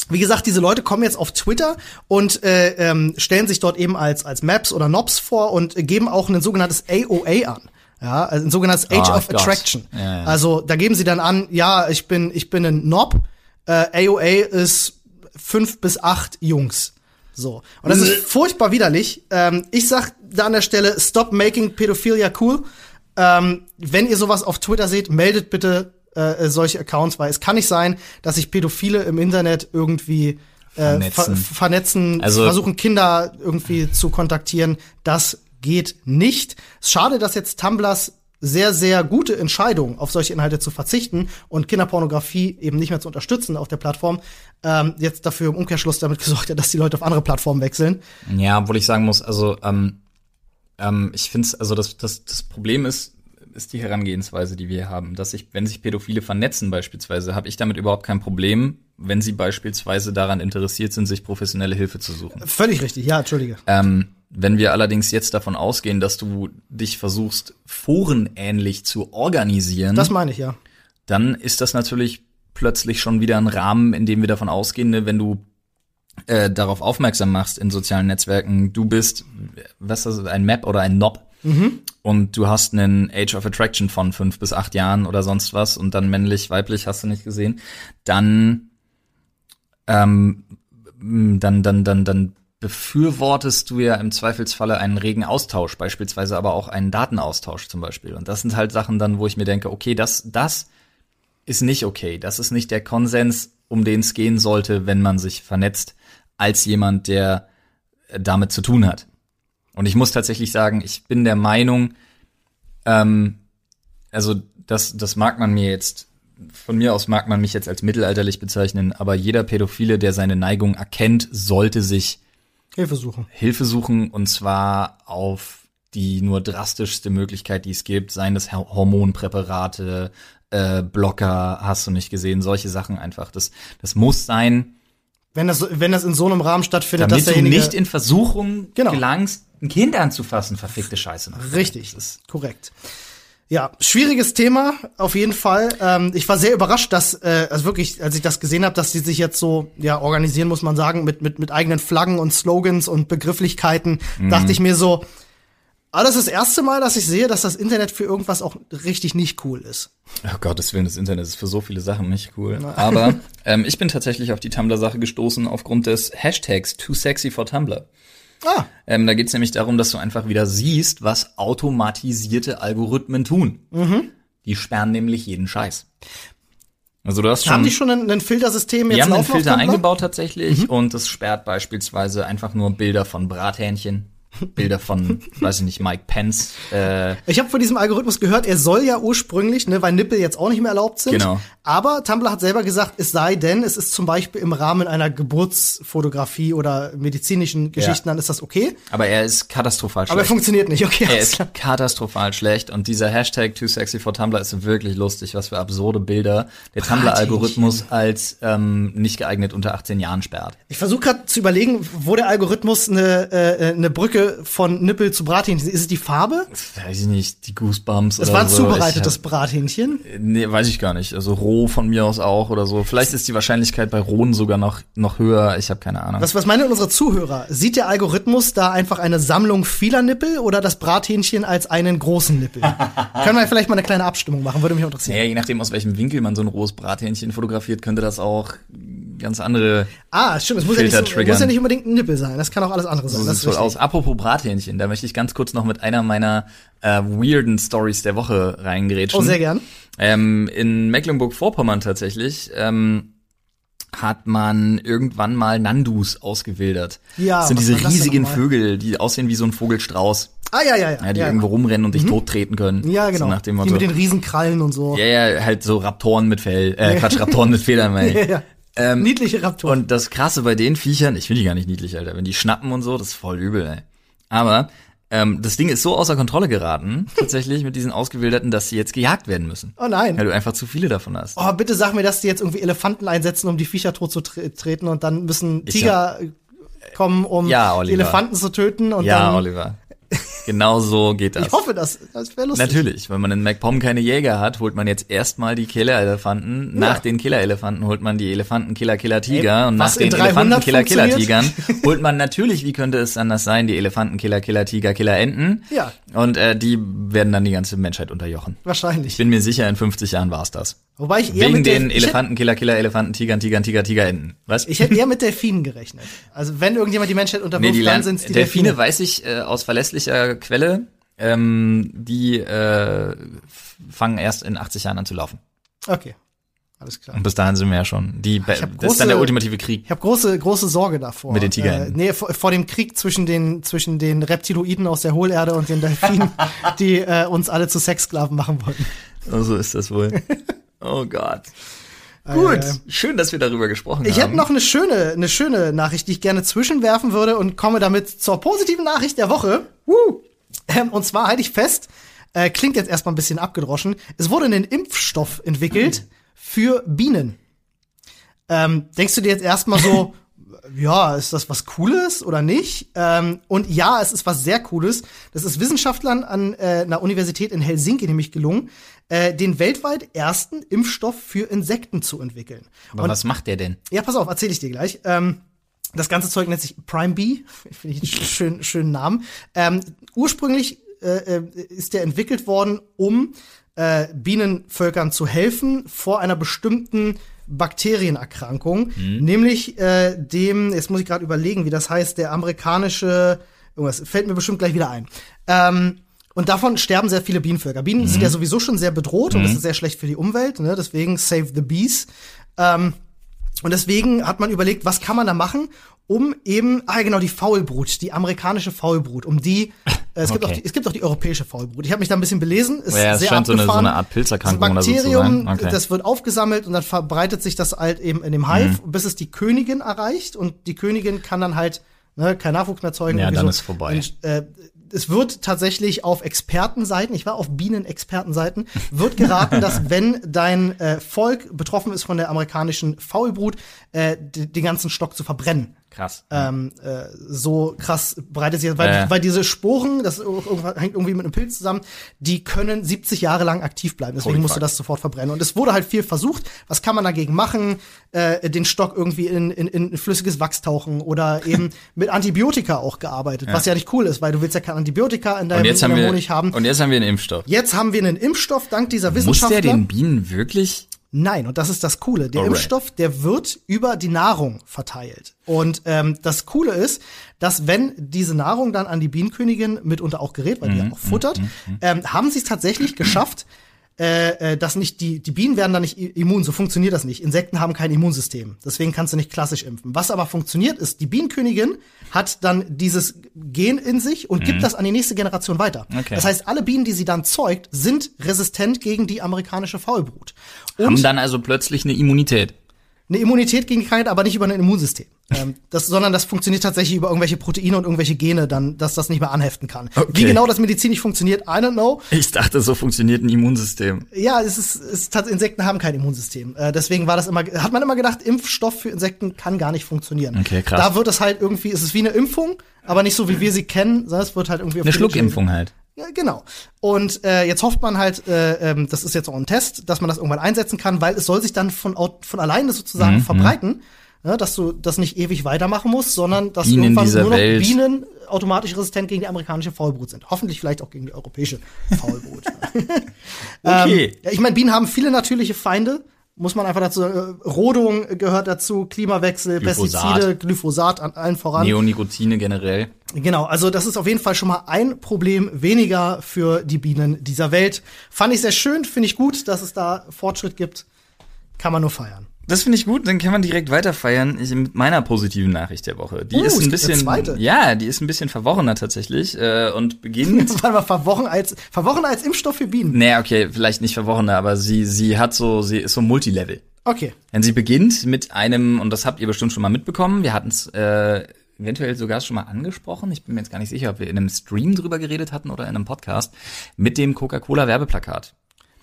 wie gesagt, diese Leute kommen jetzt auf Twitter und äh, ähm, stellen sich dort eben als als Maps oder Nobs vor und äh, geben auch ein sogenanntes AOA an. Ja, also ein sogenanntes Age Oh of Gott. Attraction. Ja, ja. Also da geben sie dann an, ja, ich bin ich bin ein Nob. Äh, AOA ist fünf bis acht Jungs. So. Und das ist furchtbar widerlich. Ähm, ich sag da an der Stelle, stop making Pädophilia cool. Ähm, wenn ihr sowas auf Twitter seht, meldet bitte äh, solche Accounts, weil es kann nicht sein, dass sich Pädophile im Internet irgendwie äh, Vernetzen. ver vernetzen, Also- versuchen Kinder irgendwie zu kontaktieren. Das geht nicht. Schade, dass jetzt Tumblrs sehr, sehr gute Entscheidung, auf solche Inhalte zu verzichten und Kinderpornografie eben nicht mehr zu unterstützen auf der Plattform, ähm, jetzt dafür im Umkehrschluss damit gesorgt hat, dass die Leute auf andere Plattformen wechseln. Ja, obwohl ich sagen muss, also ähm, ähm, ich finde es, also das, das, das Problem ist, ist die Herangehensweise, die wir haben, dass sich, wenn sich Pädophile vernetzen beispielsweise, habe ich damit überhaupt kein Problem, wenn sie beispielsweise daran interessiert sind, sich professionelle Hilfe zu suchen. Völlig richtig, ja, entschuldige. Ähm, wenn wir allerdings jetzt davon ausgehen, dass du dich versuchst, forenähnlich zu organisieren, Das meine ich, ja. dann ist das natürlich plötzlich schon wieder ein Rahmen, in dem wir davon ausgehen, ne, wenn du äh, darauf aufmerksam machst in sozialen Netzwerken, du bist, was ist das, ein Map oder ein Knob und du hast einen Age of Attraction von fünf bis acht Jahren oder sonst was und dann männlich, weiblich hast du nicht gesehen, dann ähm, dann, dann, dann, dann befürwortest du ja im Zweifelsfalle einen regen Austausch, beispielsweise aber auch einen Datenaustausch zum Beispiel. Und das sind halt Sachen dann, wo ich mir denke, okay, das, das ist nicht okay. Das ist nicht der Konsens, um den es gehen sollte, wenn man sich vernetzt, als jemand, der äh, damit zu tun hat. Und ich muss tatsächlich sagen, ich bin der Meinung, ähm, also das, das mag man mir jetzt, von mir aus mag man mich jetzt als mittelalterlich bezeichnen, aber jeder Pädophile, der seine Neigung erkennt, sollte sich Hilfe suchen. Hilfe suchen und zwar auf die nur drastischste Möglichkeit, die es gibt, seien das Hormonpräparate, äh, Blocker, hast du nicht gesehen, solche Sachen einfach. Das, das muss sein, Wenn das, wenn das in so einem Rahmen stattfindet, damit dass du nicht in Versuchung Genau. gelangst, ein Kind anzufassen, verfickte Scheiße. noch. Richtig, Das ist, korrekt. Ja, schwieriges Thema, auf jeden Fall. Ähm, ich war sehr überrascht, dass, äh, also wirklich, als ich das gesehen habe, dass die sich jetzt so, ja, organisieren, muss man sagen, mit, mit, mit eigenen Flaggen und Slogans und Begrifflichkeiten, dachte ich mir so, ah, das ist das erste Mal, dass ich sehe, dass das Internet für irgendwas auch richtig nicht cool ist. oh Gottes Willen, das Internet ist für so viele Sachen nicht cool. Aber ähm, ich bin tatsächlich auf die Tumblr-Sache gestoßen aufgrund des Hashtags Too Sexy for Tumblr. Ah, Ähm, da geht es nämlich darum, dass du einfach wieder siehst, was automatisierte Algorithmen tun. Die sperren nämlich jeden Scheiß. Also du hast schon, haben die schon ein, ein Filtersystem jetzt die haben einen Filter Tumblr? eingebaut tatsächlich und es sperrt beispielsweise einfach nur Bilder von Brathähnchen, Bilder von, weiß ich nicht, Mike Pence. Äh, Ich habe von diesem Algorithmus gehört, er soll ja ursprünglich, ne, weil Nippel jetzt auch nicht mehr erlaubt sind. Genau. Aber Tumblr hat selber gesagt, es sei denn, es ist zum Beispiel im Rahmen einer Geburtsfotografie oder medizinischen Geschichten, Ja. dann ist das okay. aber er ist katastrophal Aber er schlecht. funktioniert nicht, okay. Er ist katastrophal schlecht und dieser Hashtag Too Sexy for Tumblr ist wirklich lustig, was für absurde Bilder der Tumblr-Algorithmus als ähm, nicht geeignet unter 18 Jahren sperrt. Ich versuche gerade zu überlegen, wo der Algorithmus eine, äh, eine Brücke von Nippel zu Brathähnchen ist. es die Farbe? Weiß ich nicht, die Goosebumps Es oder war ein so. zubereitetes Brathähnchen. nee, weiß ich gar nicht. Also roh von mir aus auch oder so. Vielleicht ist die Wahrscheinlichkeit bei rohen sogar noch noch höher. Ich habe keine Ahnung. Was, was meinen unsere Zuhörer? Sieht der Algorithmus da einfach eine Sammlung vieler Nippel oder das Brathähnchen als einen großen Nippel? Können wir vielleicht mal eine kleine Abstimmung machen, würde mich interessieren. Naja, je nachdem, aus welchem Winkel man so ein rohes Brathähnchen fotografiert, könnte das auch ganz andere Ah, stimmt, es muss ja, nicht so, muss ja nicht unbedingt ein Nippel sein, das kann auch alles andere sein. So das sieht's ist wohl aus. Apropos Brathähnchen, da möchte ich ganz kurz noch mit einer meiner äh, weirden Stories der Woche reingrätschen. Oh, sehr gern. Ähm, in Mecklenburg-Vorpommern tatsächlich ähm, hat man irgendwann mal Nandus ausgewildert. Ja, das sind diese riesigen? Vögel, die aussehen wie so ein Vogelstrauß, Ah, ja, ja, ja. ja, die ja, irgendwo rumrennen und dich tottreten können. ja genau. So nach dem die Motto. mit den Riesenkrallen und so. ja, ja, halt so Raptoren mit Fell, äh, Quatsch, Raptoren mit Federn, meine ich. Ja, ja. Ähm, Niedliche Raptoren. Und das Krasse bei den Viechern, ich finde die gar nicht niedlich, Alter. Wenn die schnappen und so, das ist voll übel, ey. Aber ähm, das Ding ist so außer Kontrolle geraten, tatsächlich mit diesen Ausgewilderten, dass sie jetzt gejagt werden müssen. oh nein. Weil du einfach zu viele davon hast. Oh, bitte sag mir, dass die jetzt irgendwie Elefanten einsetzen, um die Viecher tot zu tre treten und dann müssen Tiger kommen, um Ja. Elefanten zu töten und ja, dann. Oliver. Genau so geht das. Ich hoffe, das, das wäre lustig. Natürlich, wenn man in MacPom keine Jäger hat, holt man jetzt erstmal die Killer-Elefanten. Nach den Killer-Elefanten holt man die Elefanten-Killer-Killer-Tiger. Und nach den in 300 Elefanten-Killer-Killer-Tigern holt man natürlich, wie könnte es anders sein, die Elefanten-Killer-Killer-Tiger-Killer-Enten. Ja. Und äh, die werden dann die ganze Menschheit unterjochen. Wahrscheinlich. Ich bin mir sicher, in 50 Jahren war's das. Wobei ich eher Wegen mit der, den ich hätte- Elefanten-Killer-Killer, Elefanten, Tigern, Tigern, Tiger, Tiger, Enten. Was? Ich hätte eher mit Delfinen gerechnet. Also wenn irgendjemand die Menschheit Nee, unterwirft, die dann sind es die Delfine, Delfine. weiß ich äh, aus verlässlicher Quelle, ähm, die äh, fangen erst in 80 Jahren an zu laufen. Okay. Alles klar. Und bis dahin sind wir ja schon. Die, das ist dann große- der ultimative Krieg. Ich habe große, große Sorge davor. Mit den Tigern. Äh, nee, vor, vor dem Krieg zwischen den, zwischen den Reptiloiden aus der Hohlerde und den Delfinen, die äh, uns alle zu Sexsklaven machen wollten. So ist das wohl. Oh Gott. Gut, Äh, schön, dass wir darüber gesprochen Ich haben. hätte noch eine schöne, eine schöne Nachricht, die ich gerne zwischenwerfen würde und komme damit zur positiven Nachricht der Woche. Woo! Ähm, und zwar halte ich fest, äh, klingt jetzt erstmal ein bisschen abgedroschen, es wurde ein Impfstoff entwickelt für Bienen. Ähm, denkst du dir jetzt erstmal so, ja, ist das was Cooles oder nicht? Ähm, und ja, es ist was sehr Cooles. Das ist Wissenschaftlern an äh, einer Universität in Helsinki nämlich gelungen, äh, den weltweit ersten Impfstoff für Insekten zu entwickeln. Aber was macht der denn? Ja, pass auf, erzähle ich dir gleich. Ähm, das ganze Zeug nennt sich Prime Bee, finde ich einen schönen, schönen Namen. Ähm, ursprünglich äh, äh, ist der entwickelt worden, um äh, Bienenvölkern zu helfen vor einer bestimmten Bakterienerkrankung, nämlich äh, dem, jetzt muss ich gerade überlegen, wie das heißt, der amerikanische, irgendwas fällt mir bestimmt gleich wieder ein. Ähm, und davon sterben sehr viele Bienenvölker. Bienen sind ja sowieso schon sehr bedroht und das ist sehr schlecht für die Umwelt, ne? deswegen Save the Bees. Ähm, und deswegen hat man überlegt, was kann man da machen, um eben, ah genau, die Faulbrut, die amerikanische Faulbrut, um die, äh, es, gibt Okay. auch die es gibt auch die europäische Faulbrut. Ich habe mich da ein bisschen belesen, ist Ja, es sehr scheint so eine- so abgefahren. eine Art Pilzerkrankung Das oder so zu Bakterium, sein. Okay. das wird aufgesammelt und dann verbreitet sich das halt eben in dem Hive, bis es die Königin erreicht und die Königin kann dann halt ne, kein Nachwuchs mehr zeugen. Ja, dann so. ist vorbei. Und, äh, es wird tatsächlich auf Expertenseiten, ich war auf Bienenexpertenseiten, wird geraten, dass wenn dein äh, Volk betroffen ist von der amerikanischen Faulbrut, äh, den ganzen Stock zu verbrennen. Krass. Ähm, äh, so krass breitet sich, weil, Ja, ja. weil diese Sporen, das hängt irgendwie mit einem Pilz zusammen, die können 70 Jahre lang aktiv bleiben. Deswegen Holy musst du das sofort verbrennen. Und es wurde halt viel versucht. Was kann man dagegen machen? Äh, den Stock irgendwie in, in, in flüssiges Wachs tauchen oder eben mit Antibiotika auch gearbeitet, was ja nicht cool ist, weil du willst ja kein Antibiotika in deinem, in wir, Honig haben. und jetzt haben wir einen Impfstoff. Jetzt haben wir einen Impfstoff dank dieser Muss Wissenschaftler. der den Bienen wirklich? Nein, und das ist das Coole. Der Alright. Impfstoff, der wird über die Nahrung verteilt. Und ähm, das Coole ist, dass wenn diese Nahrung dann an die Bienenkönigin mitunter auch gerät, weil die Mhm, ja auch futtert, ähm, haben sie es tatsächlich geschafft, äh, äh, dass nicht die, die Bienen werden da nicht immun, so funktioniert das nicht. Insekten haben kein Immunsystem. Deswegen kannst du nicht klassisch impfen. Was aber funktioniert ist, die Bienenkönigin hat dann dieses Gen in sich und gibt das an die nächste Generation weiter. Mhm. Okay. Das heißt, alle Bienen, die sie dann zeugt, sind resistent gegen die amerikanische Faulbrut. Und Haben dann also plötzlich eine Immunität. Eine Immunität gegen die Krankheit, aber nicht über ein Immunsystem. ähm, das, sondern das funktioniert tatsächlich über irgendwelche Proteine und irgendwelche Gene, dann, dass das nicht mehr anheften kann. Okay. Wie genau das medizinisch funktioniert, I don't know. Ich dachte, so funktioniert ein Immunsystem. Ja, es ist, es ist Insekten haben kein Immunsystem. Äh, deswegen war das immer, hat man immer gedacht, Impfstoff für Insekten kann gar nicht funktionieren. Okay, krass. Da wird es halt irgendwie, es ist wie eine Impfung, aber nicht so wie wir sie kennen, sondern es wird halt irgendwie auf Eine Schluckimpfung halt. Ja, genau. Und äh, jetzt hofft man halt, äh, ähm, das ist jetzt auch ein Test, dass man das irgendwann einsetzen kann, weil es soll sich dann von, von alleine Mhm, sozusagen verbreiten, ja, dass du das nicht ewig weitermachen musst, sondern dass Bienen irgendwann nur noch Welt. Bienen automatisch resistent gegen die amerikanische Faulbrut sind. Hoffentlich vielleicht auch gegen die europäische Faulbrut. Okay. Ähm, ich meine, Bienen haben viele natürliche Feinde. Muss man einfach dazu, äh, Rodung gehört dazu, Klimawechsel, Glyphosat. Pestizide, Glyphosat an allen voran. Neonicotine generell. Genau, also das ist auf jeden Fall schon mal ein Problem weniger für die Bienen dieser Welt. Fand ich sehr schön, finde ich gut, dass es da Fortschritt gibt. Kann man nur feiern. Das finde ich gut, dann kann man direkt weiter feiern ich, mit meiner positiven Nachricht der Woche. Die Oh, ist ein bisschen, ja, die ist ein bisschen verworrener tatsächlich äh, und beginnt. Warte mal, verwochen als, verwochen als Impfstoff für Bienen. naja, okay, vielleicht nicht verworrener, aber sie sie hat so, sie ist so Multilevel. Okay. Denn sie beginnt mit einem, und das habt ihr bestimmt schon mal mitbekommen, wir hatten es äh, eventuell sogar schon mal angesprochen, ich bin mir jetzt gar nicht sicher, ob wir in einem Stream drüber geredet hatten oder in einem Podcast, mit dem Coca-Cola-Werbeplakat.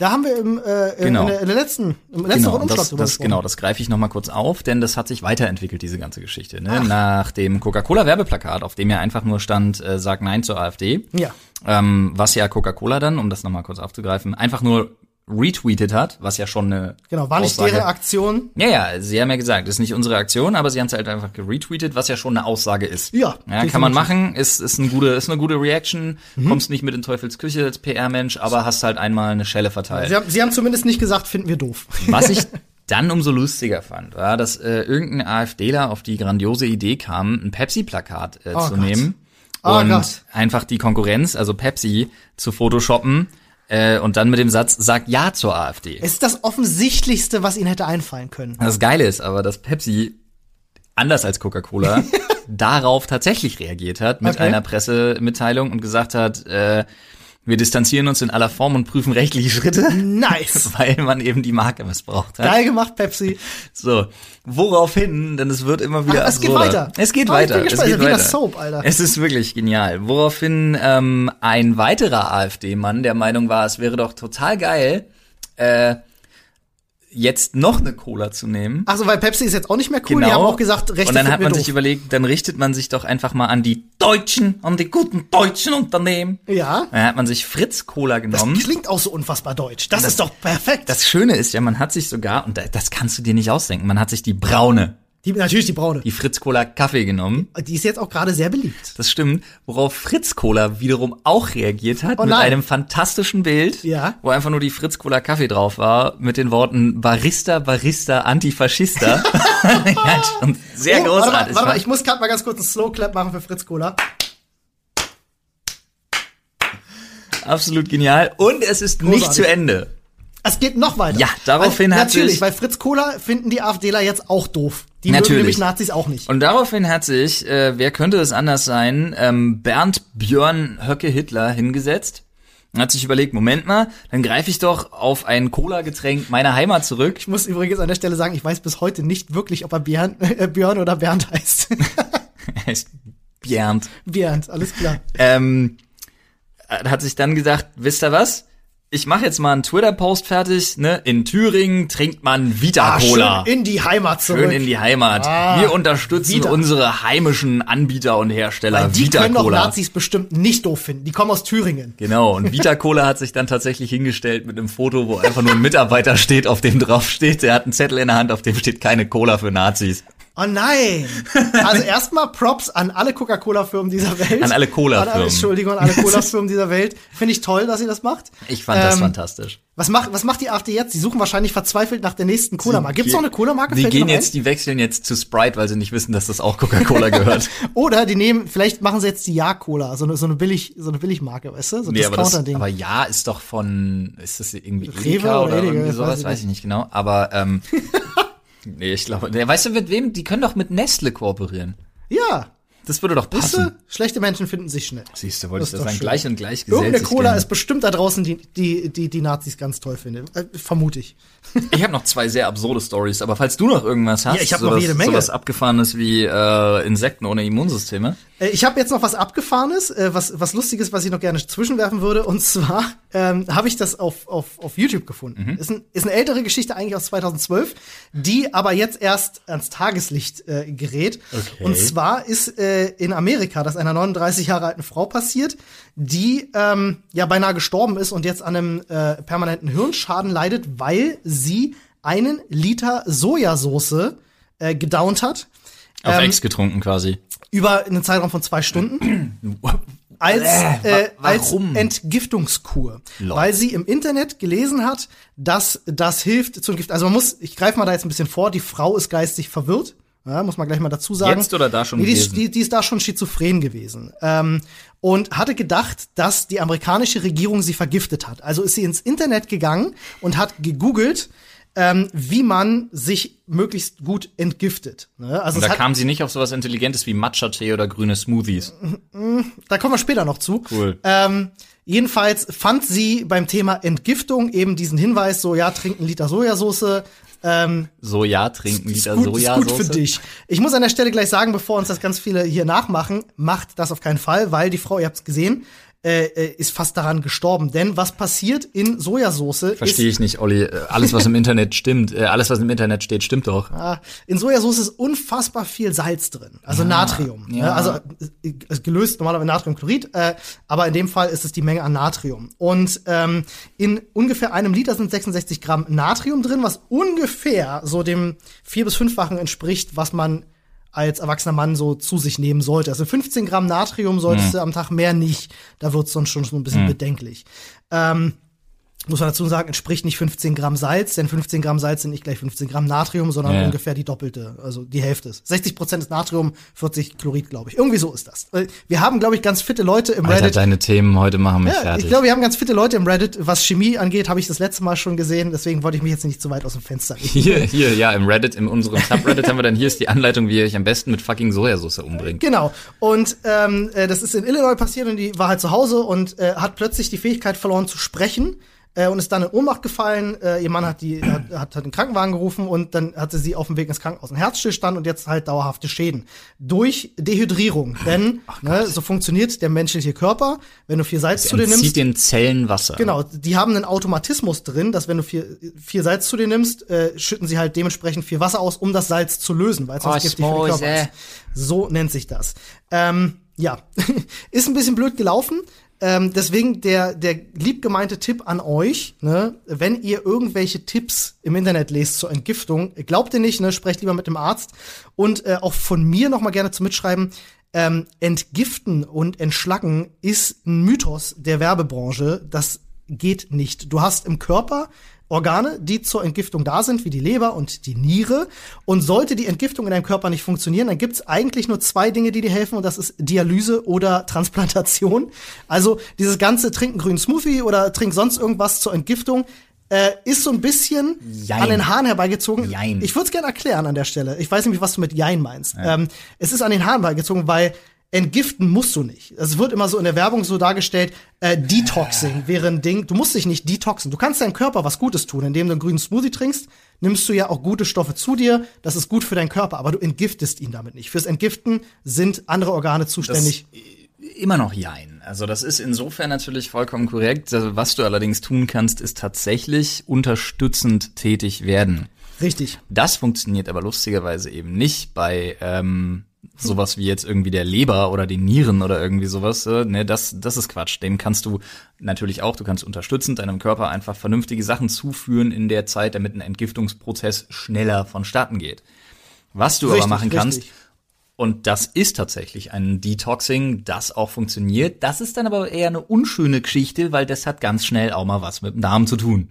Da haben wir im, äh, in, Genau. in, der, in der letzten, im letzten Genau, Rundumschlag das, das, genau, das greife ich noch mal kurz auf, denn das hat sich weiterentwickelt, diese ganze Geschichte. Ne? Nach dem Coca-Cola-Werbeplakat, auf dem ja einfach nur stand, äh, sag Nein zur AfD, Ja. ähm, was ja Coca-Cola dann, um das noch mal kurz aufzugreifen, einfach nur retweetet hat, was ja schon eine Genau, war nicht Aussage- deren Aktion. Ja, ja, sie haben ja gesagt, das ist nicht unsere Aktion, aber sie haben es halt einfach geretweetet, was ja schon eine Aussage ist. Ja, ja kann man machen, ist, ist, eine gute, ist eine gute Reaction, Mhm. kommst nicht mit in Teufels Küche als PR-Mensch, aber hast halt einmal eine Schelle verteilt. Sie haben, sie haben zumindest nicht gesagt, finden wir doof. Was ich dann umso lustiger fand, war, dass äh, irgendein AfDler auf die grandiose Idee kam, ein Pepsi-Plakat äh, Oh zu Gott. nehmen Oh und Gott. einfach die Konkurrenz, also Pepsi, zu photoshoppen Äh, und dann mit dem Satz, sag Ja zur AfD. Es ist das Offensichtlichste, was ihnen hätte einfallen können. Das Geile ist aber, dass Pepsi, anders als Coca-Cola, darauf tatsächlich reagiert hat mit Okay. einer Pressemitteilung und gesagt hat, äh, wir distanzieren uns in aller Form und prüfen rechtliche Schritte, Nice. weil man eben die Marke missbraucht hat. Geil gemacht, Pepsi. So, woraufhin, denn es wird immer wieder Ach, es geht absurder. weiter. Es geht Oh, weiter. es geht Wie weiter. das Soap, Alter. Es ist wirklich genial. Woraufhin ähm, ein weiterer AfD-Mann der Meinung war, es wäre doch total geil, äh, jetzt noch eine Cola zu nehmen. Achso, weil Pepsi ist jetzt auch nicht mehr cool. Die haben auch gesagt, Rechte Genau. Und dann hat man doof. sich überlegt, dann richtet man sich doch einfach mal an die Deutschen, an die guten deutschen Unternehmen. Ja. Dann hat man sich Fritz Cola Das genommen. klingt auch so unfassbar deutsch. Das, ist doch perfekt. Das Schöne ist ja, man hat sich sogar, und da- das kannst du dir nicht ausdenken, man hat sich die braune, die, natürlich die braune. die Fritz Cola Kaffee genommen. Die ist jetzt auch gerade sehr beliebt. Das stimmt, worauf Fritz Cola wiederum auch reagiert hat Oh mit einem fantastischen Bild, Ja. wo einfach nur die Fritz Cola Kaffee drauf war mit den Worten Barista, Barista, Antifaschista. ja, schon sehr oh, warte mal, großartig. warte mal, wa? ich muss gerade mal ganz kurz einen Slow Clap machen für Fritz Cola. Absolut genial. Und es ist nicht Großartig. zu Ende. Es geht noch weiter. Ja, daraufhin weil, hat Natürlich, weil Fritz Cola finden die AfDler jetzt auch doof. Die Natürlich. mögen nämlich Nazis auch nicht. Und daraufhin hat sich, äh, wer könnte es anders sein, ähm, Bernd Björn Höcke Hitler hingesetzt. Hat sich überlegt, Moment mal, dann greife ich doch auf ein Cola-Getränk meiner Heimat zurück. Ich muss übrigens an der Stelle sagen, ich weiß bis heute nicht wirklich, ob er Björn, äh, Björn oder Bernd heißt. Er ist Bernd. Bernd, alles klar. Ähm, äh, hat sich dann gedacht, wisst ihr was? Ich mache jetzt mal einen Twitter-Post fertig, ne? In Thüringen trinkt man Vita-Cola. Ah, schön in die Heimat zurück. Schön in die Heimat. Ah, Wir unterstützen Vita. unsere heimischen Anbieter und Hersteller. Weil die können doch. Nazis bestimmt nicht doof finden. Die kommen aus Thüringen. Genau, und Vita Cola hat sich dann tatsächlich hingestellt mit einem Foto, wo einfach nur ein Mitarbeiter steht, auf dem drauf steht. Der hat einen Zettel in der Hand, auf dem steht keine Cola für Nazis. Oh nein! Also erstmal Props an alle Coca-Cola-Firmen dieser Welt. An alle Cola-Firmen. Entschuldigung, an alle Cola-Firmen dieser Welt. Finde ich toll, dass ihr das macht. Ich fand das Ähm, fantastisch. Was macht, was macht die AfD jetzt? Sie suchen wahrscheinlich verzweifelt nach der nächsten Cola-Marke. Gibt's noch eine Cola-Marke? Die gehen jetzt, die wechseln jetzt zu Sprite, weil sie nicht wissen, dass das auch Coca-Cola gehört. Oder die nehmen, vielleicht machen sie jetzt die Ja-Cola, so eine, so eine billig, so eine Billigmarke, weißt du? So ein nee, aber, das, Discounter-Ding. aber ja, ist doch von, ist das irgendwie Rewe Edeka oder oder, Edeka, irgendwie das weiß sowas? ich Weiß ich nicht genau. Aber, ähm, nee, ich glaube, weißt du mit wem? Die können doch mit Nestle kooperieren. Ja. Das würde doch passen. du? Schlechte Menschen finden sich schnell. Siehst du, wollte ich Das ist das sagen. schön. Gleich und gleich gesellt Irgendeine Cola gern. ist bestimmt da draußen, die, die, die, die Nazis ganz toll finden. Äh, vermute ich. Ich habe noch zwei sehr absurde Stories, aber falls du noch irgendwas hast, Ja, ich hab noch jede Menge. sowas abgefahrenes wie äh, Insekten ohne Immunsysteme. Äh, Ich habe jetzt noch was Abgefahrenes, äh, was, was Lustiges, was ich noch gerne zwischenwerfen würde. Und zwar ähm, habe ich das auf, auf, auf YouTube gefunden. Mhm. Ist, ein, ist eine ältere Geschichte eigentlich aus 2012, die aber jetzt erst ans Tageslicht äh, gerät. Okay. Und zwar ist äh, in Amerika das einer 39 Jahre alten Frau passiert, die ähm, ja beinahe gestorben ist und jetzt an einem äh, permanenten Hirnschaden leidet, weil sie einen Liter Sojasauce äh, gedownt hat. Auf Ähm, Ex getrunken quasi. über einen Zeitraum von zwei Stunden als, Äh, äh, als? Entgiftungskur, Lol. weil sie im Internet gelesen hat, dass das hilft zu entgiften. Also man muss, ich greife mal da jetzt ein bisschen vor, die Frau ist geistig verwirrt, ja, muss man gleich mal dazu sagen. Jetzt oder da schon nee, die, ist- gewesen? die, die ist da schon schizophren gewesen ähm, und hatte gedacht, dass die amerikanische Regierung sie vergiftet hat. Also ist sie ins Internet gegangen und hat gegoogelt, ähm, wie man sich möglichst gut entgiftet. Ne? Also Und da kam sie nicht auf sowas Intelligentes wie Matcha-Tee oder grüne Smoothies. Da kommen wir später noch zu. Cool. Ähm, jedenfalls fand sie beim Thema Entgiftung eben diesen Hinweis, so ja, trink einen Liter Sojasauce. Ähm, Soja trinken, ist gut, ist gut für dich. Ich muss an der Stelle gleich sagen, bevor uns das ganz viele hier nachmachen, macht das auf keinen Fall, weil die Frau, ihr habt's gesehen, äh, äh, ist fast daran gestorben. Denn was passiert in Sojasauce Verstehe ich nicht, Olli. Äh, Alles, was im Internet stimmt, äh, alles, was im Internet steht, stimmt doch. Ah, In Sojasauce ist unfassbar viel Salz drin, also Natrium. ja. Ne? Also äh, gelöst normalerweise Natriumchlorid, äh, aber in dem Fall ist es die Menge an Natrium. Und ähm, in ungefähr einem Liter sind 66 Gramm Natrium drin, was ungefähr so dem vier bis fünffachen entspricht, was man als erwachsener Mann so zu sich nehmen sollte. Also 15 Gramm Natrium solltest du am Tag mehr nicht. Da wird's sonst schon so ein bisschen bedenklich. Ähm, muss man dazu sagen, entspricht nicht 15 Gramm Salz, denn 15 Gramm Salz sind nicht gleich 15 Gramm Natrium, sondern Ja. ungefähr die doppelte, also die Hälfte. ist. 60 Prozent ist Natrium, 40 Chlorid, glaube ich. Irgendwie so ist das. Wir haben, glaube ich, ganz fitte Leute im Alter, Reddit. deine Themen heute machen mich Ja, fertig. ich glaube, wir haben ganz fitte Leute im Reddit. Was Chemie angeht, habe ich das letzte Mal schon gesehen. Deswegen wollte ich mich jetzt nicht zu weit aus dem Fenster legen. hier, hier, ja, im Reddit, in unserem Subreddit haben wir dann, hier ist die Anleitung, wie ihr euch am besten mit fucking Sojasauce umbringt. Genau. Und ähm, äh, das ist in Illinois passiert und die war halt zu Hause und äh, hat plötzlich die Fähigkeit verloren zu sprechen äh, und ist dann in Ohnmacht gefallen. Äh, ihr Mann hat die hat, hat, hat den Krankenwagen gerufen und dann hatte sie auf dem Weg ins Krankenhaus einen Herzstillstand und jetzt halt dauerhafte Schäden durch Dehydrierung. Denn ne, so funktioniert der menschliche Körper. Wenn du viel Salz zu dir nimmst, Entzieht den Zellen Wasser. Genau, die haben einen Automatismus drin, dass wenn du viel, viel Salz zu dir nimmst, äh, schütten sie halt dementsprechend viel Wasser aus, um das Salz zu lösen, weil es sonst giftig für den. Körper ist. So nennt sich das. Ähm, ja, ist ein bisschen blöd gelaufen. Ähm, deswegen der, der liebgemeinte Tipp an euch, ne, wenn ihr irgendwelche Tipps im Internet lest zur Entgiftung, glaubt ihr nicht, ne, sprecht lieber mit dem Arzt. Und äh, auch von mir noch mal gerne zu mitschreiben, ähm, Entgiften und Entschlacken ist ein Mythos der Werbebranche. Das geht nicht. Du hast im Körper Organe, die zur Entgiftung da sind, wie die Leber und die Niere. Und sollte die Entgiftung in deinem Körper nicht funktionieren, dann gibt's eigentlich nur zwei Dinge, die dir helfen, und das ist Dialyse oder Transplantation. Also dieses ganze Trinken grünen Smoothie oder trink sonst irgendwas zur Entgiftung äh, ist so ein bisschen Jein. an den Haaren herbeigezogen. Jein. Ich würde es gerne erklären an der Stelle. Ich weiß nämlich, was du mit Jein meinst. Ähm, es ist an den Haaren herbeigezogen, weil entgiften musst du nicht. Es wird immer so in der Werbung so dargestellt, äh, Detoxing wäre ein Ding. Du musst dich nicht detoxen. Du kannst deinem Körper was Gutes tun, indem du einen grünen Smoothie trinkst. Nimmst du ja auch gute Stoffe zu dir. Das ist gut für deinen Körper, aber du entgiftest ihn damit nicht. Fürs Entgiften sind andere Organe zuständig. Immer noch Jein. Also das ist insofern natürlich vollkommen korrekt. Also Was du allerdings tun kannst, ist tatsächlich unterstützend tätig werden. Richtig. Das funktioniert aber lustigerweise eben nicht bei ähm, sowas wie jetzt irgendwie der Leber oder den Nieren oder irgendwie sowas. Äh, ne, das, das ist Quatsch. Dem kannst du natürlich auch, du kannst unterstützend deinem Körper einfach vernünftige Sachen zuführen in der Zeit, damit ein Entgiftungsprozess schneller vonstatten geht. Was du Richtig, aber machen kannst, richtig. und das ist tatsächlich ein Detoxing, das auch funktioniert. Das ist dann aber eher eine unschöne Geschichte, weil das hat ganz schnell auch mal was mit dem Darm zu tun.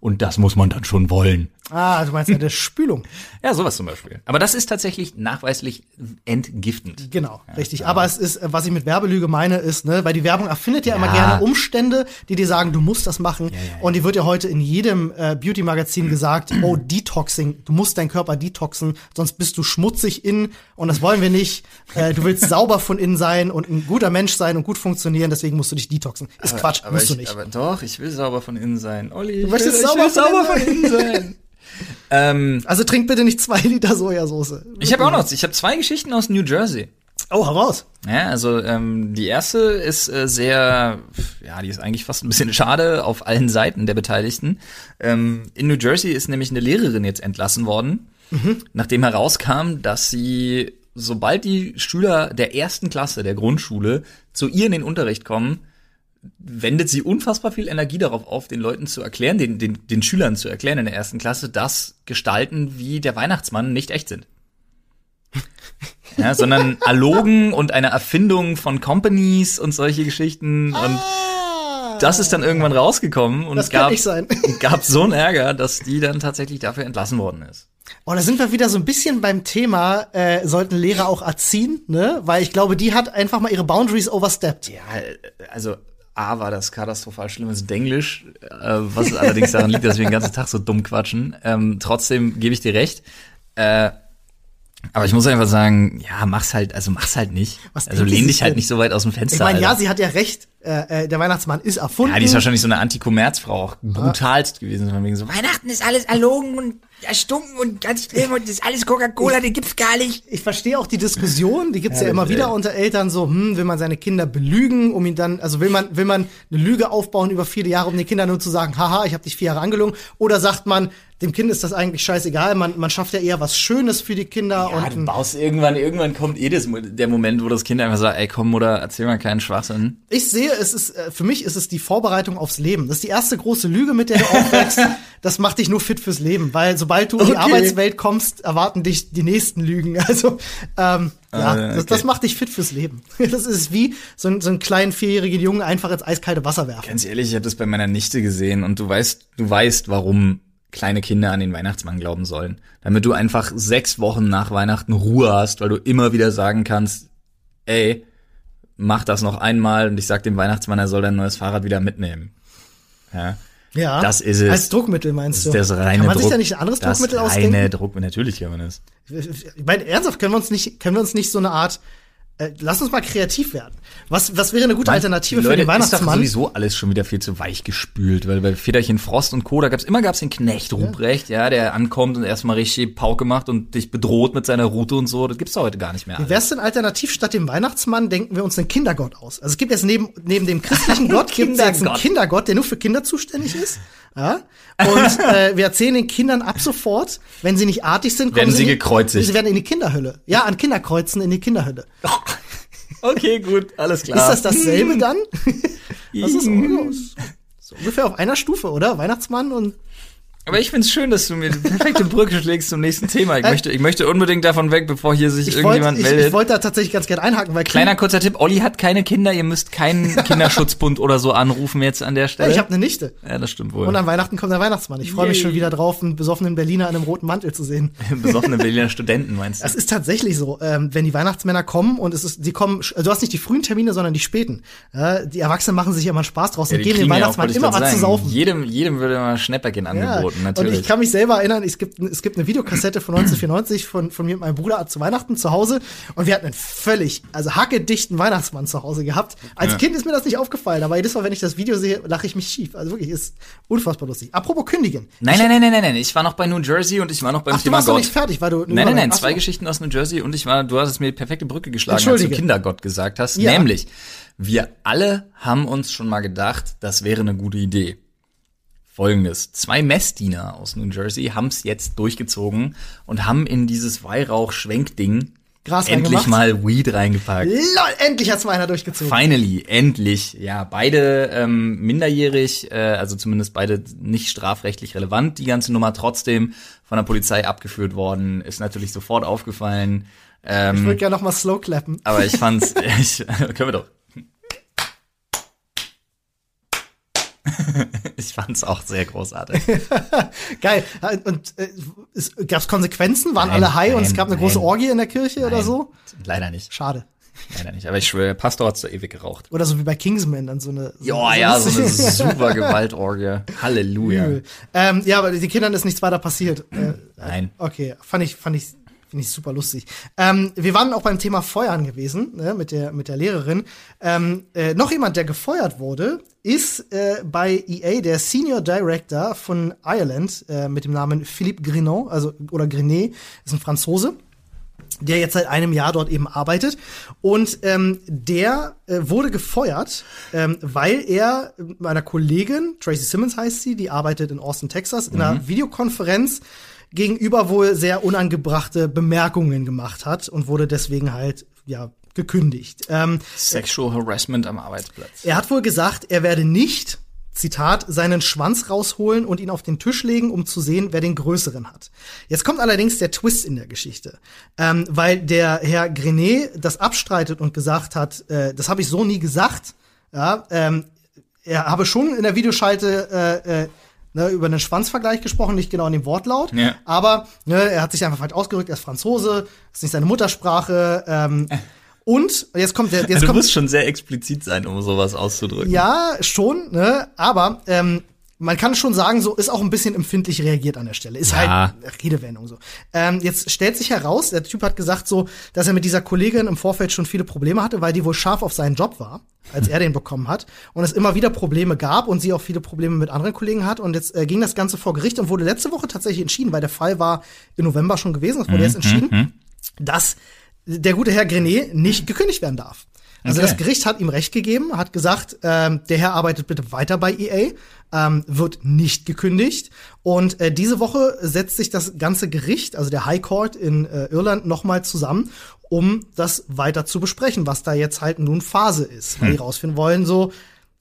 Und das muss man dann schon wollen. Ah, du meinst ja der Spülung. Ja, sowas zum Beispiel. Aber das ist tatsächlich nachweislich entgiftend. Genau, richtig. Aber es ist, äh, was ich mit Werbelüge meine, ist, ne, weil die Werbung erfindet ja, immer Ja. gerne Umstände, die dir sagen, du musst das machen. ja, ja. Und die wird ja heute in jedem äh, Beauty-Magazin gesagt, oh, Detoxing, du musst deinen Körper detoxen, sonst bist du schmutzig innen und das wollen wir nicht. Äh, du willst sauber von innen sein und ein guter Mensch sein und gut funktionieren, deswegen musst du dich detoxen. Ist Quatsch, musst du nicht. Aber doch, ich will sauber von innen sein. Olli, ich möchtest will, sauber ich will von sauber von innen sein. ähm, also trink bitte nicht zwei Liter Sojasauce. ich habe auch noch, ich habe zwei Geschichten aus New Jersey. Oh, heraus. Ja, also ähm, die erste ist äh, sehr, ja, die ist eigentlich fast ein bisschen schade auf allen Seiten der Beteiligten. Ähm, in New Jersey ist nämlich eine Lehrerin jetzt entlassen worden, nachdem herauskam, dass sie, sobald die Schüler der ersten Klasse der Grundschule zu ihr in den Unterricht kommen, wendet sie unfassbar viel Energie darauf auf, den Leuten zu erklären, den, den, den Schülern zu erklären in der ersten Klasse, dass Gestalten wie der Weihnachtsmann nicht echt sind. Ja, sondern Allogen und eine Erfindung von Companies und solche Geschichten. Und das ist dann irgendwann rausgekommen und Das gab, gab so einen Ärger, dass die dann tatsächlich dafür entlassen worden ist. Oh, da sind wir wieder so ein bisschen beim Thema, äh, sollten Lehrer auch erziehen, ne? Weil ich glaube, die hat einfach mal ihre Boundaries overstepped. Ja, also A war das katastrophal schlimmes Denglisch, äh, was allerdings daran liegt, dass wir den ganzen Tag so dumm quatschen. Ähm, trotzdem gebe ich dir recht. Äh, aber ich muss einfach sagen, ja, mach's halt, also mach's halt nicht. Was also lehn dich halt denn? nicht so weit aus dem Fenster. Ich meine, ja, sie hat ja recht. Äh, äh, der Weihnachtsmann ist erfunden. ja, die ist wahrscheinlich so eine Anti-Kommerz-Frau, auch brutalst gewesen, von wegen so, Weihnachten ist alles erlogen und erstunken und ganz schlimm und das ist alles Coca-Cola, den gibt's gar nicht. ich verstehe auch die Diskussion, die gibt's ja, immer Herrlich, wieder unter Eltern so, hm, will man seine Kinder belügen, um ihn dann, also will man, will man eine Lüge aufbauen über viele Jahre, um den Kindern nur zu sagen, haha, ich habe dich vier Jahre angelogen, oder sagt man, dem Kind ist das eigentlich scheißegal, man, man schafft ja eher was Schönes für die Kinder ja, und du baust irgendwann, irgendwann kommt eh das, der Moment, wo das Kind einfach sagt, ey, komm, Mutter, erzähl mal keinen Schwachsinn. ich sehe, es ist, äh, für mich ist es die Vorbereitung aufs Leben. Das ist die erste große Lüge, mit der du aufwächst. das macht dich nur fit fürs Leben, weil sobald du in die Okay. Arbeitswelt kommst, erwarten dich die nächsten Lügen. Also, ähm, Ja, Äh, das, okay. das macht dich fit fürs Leben. Das ist wie so, ein, so einen kleinen vierjährigen Jungen einfach ins eiskalte Wasser werfen. Ganz ehrlich, ich habe das bei meiner Nichte gesehen und du weißt, du weißt, warum kleine Kinder an den Weihnachtsmann glauben sollen. Damit du einfach sechs Wochen nach Weihnachten Ruhe hast, weil du immer wieder sagen kannst, ey, mach das noch einmal und ich sag dem Weihnachtsmann, er soll dein neues Fahrrd wieder mitnehmen. Ja. Ja. Das ist es. Als Druckmittel meinst Das du? das reine Kann man sich Druck- da nicht ein anderes das Druckmittel reine ausdenken? Druckmittel, natürlich kann man das. Ich meine, ernsthaft, können wir uns nicht, können wir uns nicht so eine Art, äh, lass uns mal kreativ werden. Was, was wäre eine gute Alternative Die für den Leute, Ist doch Weihnachtsmann? sowieso alles schon wieder viel zu weich gespült, weil bei Federchen Frost und Co. da gab's immer gab's den Knecht Ruprecht, ja. der ankommt und erstmal richtig Pauke macht und dich bedroht mit seiner Route und so. Das gibt's doch heute gar nicht mehr. Wie wär's denn alternativ statt dem Weihnachtsmann denken wir uns einen Kindergott aus? Also es gibt jetzt neben, neben dem christlichen Gott gibt es jetzt einen. Kindergott, der nur für Kinder zuständig ist. Ja? Und äh, wir erzählen den Kindern ab sofort, wenn sie nicht artig sind, kommen Werden sie in die- gekreuzigt. Sie werden in die Kinderhölle. Ja, an Kinderkreuzen in die Kinderhölle. Okay, gut, alles klar. Ist das dasselbe dann? Das ist so, so ungefähr auf einer Stufe, oder? Weihnachtsmann und Aber ich find's schön, dass du mir die perfekte Brücke schlägst zum nächsten Thema. Ich möchte, ich möchte unbedingt davon weg, bevor hier sich Äh, irgendjemand ich, meldet. ich wollte da tatsächlich ganz gerne einhaken, weil Kleiner kurzer Tipp, Olli hat keine Kinder, ihr müsst keinen Kinderschutzbund oder so anrufen jetzt an der Ja, Stelle. ich habe eine Nichte. ja, das stimmt wohl. Und an Weihnachten kommt der Weihnachtsmann. Ich freue mich schon wieder drauf, einen besoffenen Berliner in einem roten Mantel zu sehen. Besoffene Berliner Studenten, meinst du? Es ist tatsächlich so, ähm, wenn die Weihnachtsmänner kommen und es ist, die kommen, du hast nicht die frühen Termine, sondern die späten. Ja, die Erwachsenen machen sich immer einen Spaß draus Ja, und geben dem ja Weihnachtsmann immer was zu saufen. Jedem, jedem würde mal Schnäpperchen Ja, und natürlich. ich kann mich selber erinnern, es gibt, es gibt eine Videokassette von 1994 von, von mir und meinem Bruder zu Weihnachten zu Hause und wir hatten einen völlig, also hackedichten Weihnachtsmann zu Hause gehabt. Als Ja. Kind ist mir das nicht aufgefallen, aber jedes Mal, wenn ich das Video sehe, lache ich mich schief. Also wirklich, ist unfassbar lustig. Apropos kündigen. nein, nein, nein, nein, nein, nein. Ich war noch bei New Jersey und ich war noch beim Ach, du Thema warst noch Gott. nicht fertig, weil du Nein, nein, nein, so. zwei Geschichten aus New Jersey und ich war, du hast es mir die perfekte Brücke geschlagen, als du. Kindergott gesagt hast. Ja. Nämlich, wir alle haben uns schon mal gedacht, das wäre eine gute Idee. Folgendes. Zwei Messdiener aus New Jersey haben es jetzt durchgezogen und haben in dieses Weihrauch-Schwenkding Gras endlich mal Weed reingepackt. Lol, endlich hat's mal einer durchgezogen. Finally, endlich. Ja, beide ähm, minderjährig, äh, also zumindest beide nicht strafrechtlich relevant. Die ganze Nummer trotzdem von der Polizei abgeführt worden, ist natürlich sofort aufgefallen. Ich Ähm, würde gerne noch mal slow clappen. aber ich fand's, ich, können wir doch. ich fand's auch sehr großartig. Geil. Und äh, es, gab's Konsequenzen? Waren Nein, alle high und es nein, gab eine große nein. Orgie in der Kirche oder Nein, so? Leider nicht, Schade. leider nicht. Aber ich schwöre, Pastor hat's so ewig geraucht. Oder so wie bei Kingsman dann so eine. So, Ja, ja, so eine super Gewaltorgie. Halleluja. Ähm, ja, aber den Kindern ist nichts weiter passiert. Äh, Nein. okay, fand ich, fand ich, finde ich super lustig. Ähm, wir waren auch beim Thema Feuern gewesen, ne, mit der, mit der Lehrerin. Ähm, äh, noch jemand, der gefeuert wurde, ist äh, bei EA der Senior Director von Ireland äh, mit dem Namen Philippe Grinon, also oder Grinet, ist ein Franzose der jetzt seit einem Jahr dort eben arbeitet. Und ähm, der äh, wurde gefeuert, ähm, weil er meiner Kollegin, Tracy Simmons heißt sie, die arbeitet in Austin, Texas, in einer Videokonferenz gegenüber wohl sehr unangebrachte Bemerkungen gemacht hat und wurde deswegen halt, ja, gekündigt. Ähm, Sexual Harassment am Arbeitsplatz. er hat wohl gesagt, er werde nicht, Zitat, seinen Schwanz rausholen und ihn auf den Tisch legen, um zu sehen, wer den größeren hat. Jetzt kommt allerdings der Twist in der Geschichte, ähm, weil der Herr Grenet das abstreitet und gesagt hat, äh, das habe ich so nie gesagt. Ja, ähm, er habe schon in der Videoschalte äh, äh, ne, über einen Schwanzvergleich gesprochen, nicht genau in dem Wortlaut, Ja. aber ne, er hat sich einfach falsch ausgedrückt, er ist Franzose, ist nicht seine Muttersprache. Ähm, und jetzt kommt der, jetzt du kommt musst schon sehr explizit sein, um sowas auszudrücken. ja, schon, ne? Aber ähm, man kann schon sagen, so ist auch ein bisschen empfindlich reagiert an der Stelle. Ist Ja. halt Redewendung so. Ähm, jetzt stellt sich heraus, der Typ hat gesagt so, dass er mit dieser Kollegin im Vorfeld schon viele Probleme hatte, weil die wohl scharf auf seinen Job war, als er den bekommen hat. Und es immer wieder Probleme gab und sie auch viele Probleme mit anderen Kollegen hat. Und jetzt äh, ging das Ganze vor Gericht und wurde letzte Woche tatsächlich entschieden, weil der Fall war im November schon gewesen, es wurde Mhm, jetzt entschieden, dass der gute Herr Grenet nicht gekündigt werden darf. Also Okay. das Gericht hat ihm recht gegeben, hat gesagt, ähm, der Herr arbeitet bitte weiter bei EA, ähm, wird nicht gekündigt. Und äh, diese Woche setzt sich das ganze Gericht, also der High Court in äh, Irland, nochmal zusammen, um das weiter zu besprechen, was da jetzt halt nun Phase ist. Weil die rausfinden wollen, so,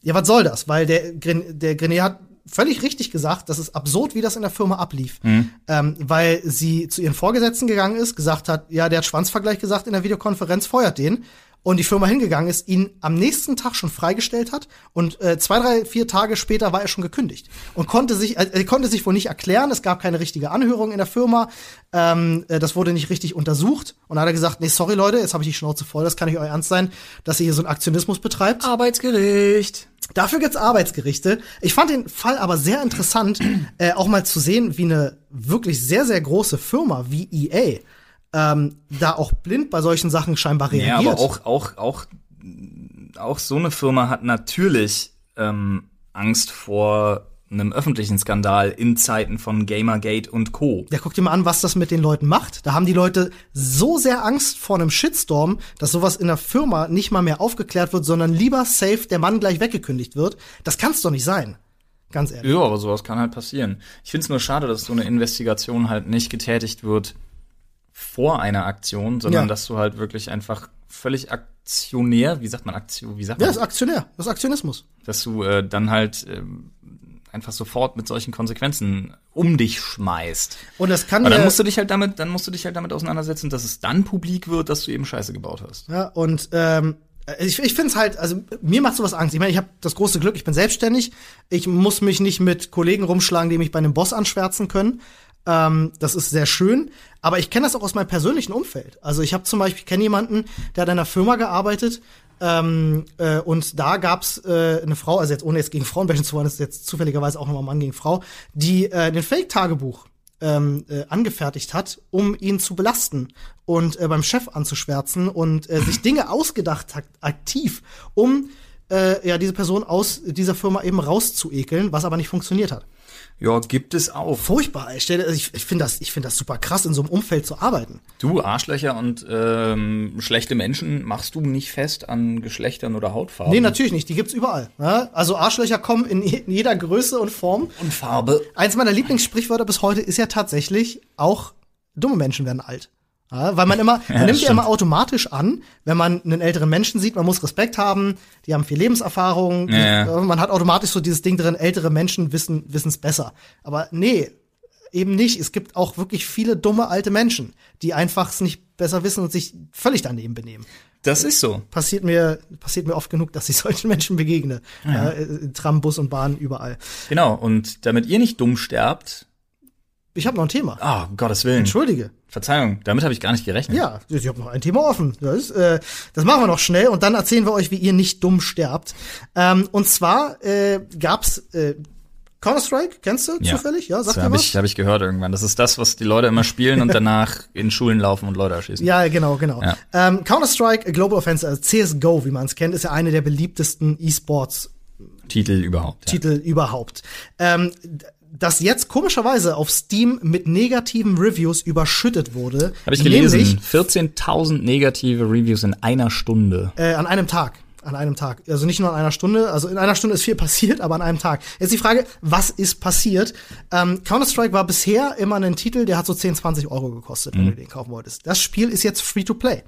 ja, was soll das? Weil der, Gren- der Grenet hat völlig richtig gesagt, das ist absurd, wie das in der Firma ablief. Ähm, weil sie zu ihren Vorgesetzten gegangen ist, gesagt hat, ja, der hat Schwanzvergleich gesagt in der Videokonferenz, feuert den. Und die Firma hingegangen ist, ihn am nächsten Tag schon freigestellt hat und äh, zwei, drei, vier Tage später war er schon gekündigt und konnte sich, äh, er konnte sich wohl nicht erklären. Es gab keine richtige Anhörung in der Firma. Ähm, äh, das wurde nicht richtig untersucht. Und dann hat er gesagt, nee, sorry Leute, jetzt habe ich die Schnauze voll. Das kann nicht euer Ernst sein, dass ihr hier so einen Aktionismus betreibt. Arbeitsgericht. Dafür gibt's Arbeitsgerichte. Ich fand den Fall aber sehr interessant, äh, auch mal zu sehen, wie eine wirklich sehr, sehr große Firma wie EA ähm, da auch blind bei solchen Sachen scheinbar reagiert. Ja, aber auch, auch, auch, auch so eine Firma hat natürlich ähm, Angst vor einem öffentlichen Skandal in Zeiten von Gamergate und Co. Ja, guck dir mal an, was das mit den Leuten macht. Da haben die Leute so sehr Angst vor einem Shitstorm, dass sowas in der Firma nicht mal mehr aufgeklärt wird, sondern lieber safe der Mann gleich weggekündigt wird. Das kann's doch nicht sein. Ganz ehrlich. Ja, aber sowas kann halt passieren. Ich find's nur schade, dass so eine Investigation halt nicht getätigt wird vor einer Aktion, sondern Ja. dass du halt wirklich einfach völlig aktionär, wie sagt man Aktion, wie sagt Ja, man, das ist Aktionär, das ist Aktionismus. dass du äh, dann halt ähm, einfach sofort mit solchen Konsequenzen um dich schmeißt. Und das kann Aber dann ja- musst du dich halt damit, dann musst du dich halt damit auseinandersetzen, dass es dann publik wird, dass du eben Scheiße gebaut hast. Ja, und ähm, ich, ich finde es halt, also mir macht sowas Angst. Ich meine, ich habe das große Glück, ich bin selbstständig. Ich muss mich nicht mit Kollegen rumschlagen, die mich bei einem Boss anschwärzen können. Ähm, das ist sehr schön. Aber ich kenne das auch aus meinem persönlichen Umfeld. Also ich habe zum Beispiel, kenne jemanden, der hat in einer Firma gearbeitet. Ähm, äh, und da gab's äh, eine Frau, also jetzt ohne jetzt gegen Frauen zu wollen, ist jetzt zufälligerweise auch nochmal Mann gegen Frau, die äh, den Fake-Tagebuch ähm, äh, angefertigt hat, um ihn zu belasten und äh, beim Chef anzuschwärzen und äh, sich Dinge ausgedacht hat, aktiv, um äh, ja diese Person aus dieser Firma eben rauszuekeln, was aber nicht funktioniert hat. Ja, gibt es auch. Furchtbar. Ich, also ich, ich finde das, ich finde das super krass, in so einem Umfeld zu arbeiten. Du, Arschlöcher und ähm, schlechte Menschen machst du nicht fest an Geschlechtern oder Hautfarben. Nee, natürlich nicht. Die gibt's überall. Ja? Also Arschlöcher kommen in, in jeder Größe und Form. Und Farbe. Eins meiner Lieblingssprichwörter bis heute ist ja tatsächlich auch dumme Menschen werden alt. Ja, weil man immer, man nimmt ja immer automatisch an, wenn man einen älteren Menschen sieht, man muss Respekt haben, die haben viel Lebenserfahrung, die, Ja, ja. äh, man hat automatisch so dieses Ding drin, ältere Menschen wissen wissen's besser. Aber nee, eben nicht. Es gibt auch wirklich viele dumme alte Menschen, die einfach es nicht besser wissen und sich völlig daneben benehmen. Das ist so. Passiert mir, passiert mir oft genug, dass ich solchen Menschen begegne. Ja. äh, Tram, Bus und Bahn, überall. Genau. Und damit ihr nicht dumm sterbt, Ich habe noch ein Thema. ah, um Gottes Willen. Entschuldige. Verzeihung, damit habe ich gar nicht gerechnet. Ja, ich habe noch ein Thema offen. Das, äh, das machen wir noch schnell und dann erzählen wir euch, wie ihr nicht dumm sterbt. Ähm, und zwar äh, gab's äh, Counter-Strike, kennst du Ja. zufällig? Ja, Das sagt dir habe was? ich, hab ich gehört irgendwann. Das ist das, was die Leute immer spielen und danach in Schulen laufen und Leute erschießen. Ja, genau, genau. Ja. Ähm, Counter-Strike Global Offensive, also CSGO, wie man es kennt, ist ja eine der beliebtesten E-Sports Titel überhaupt. Ja. Titel überhaupt. Ähm, das jetzt komischerweise auf Steam mit negativen Reviews überschüttet wurde. Habe ich gelesen. Nämlich 14.000 negative Reviews in einer Stunde. äh, an einem Tag. An einem Tag. Also nicht nur an einer Stunde. Also in einer Stunde ist viel passiert, aber an einem Tag. Jetzt die Frage, was ist passiert? Ähm, Counter-Strike war bisher immer ein Titel, der hat so 10, 20 Euro gekostet, wenn du den kaufen wolltest. Das Spiel ist jetzt Free-to-Play.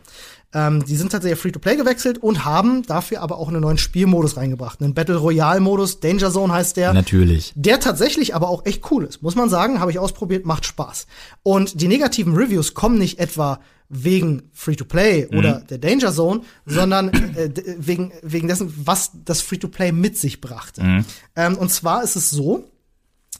Ähm, die sind tatsächlich Free-to-Play gewechselt und haben dafür aber auch einen neuen Spielmodus reingebracht. Einen Battle Royale-Modus, Danger Zone heißt der. Natürlich. Der tatsächlich aber auch echt cool ist. Muss man sagen, habe ich ausprobiert, macht Spaß. Und die negativen Reviews kommen nicht etwa wegen Free-to-Play oder der Danger Zone, sondern äh, wegen, wegen dessen, was das Free-to-Play mit sich brachte. Ähm, und zwar ist es so,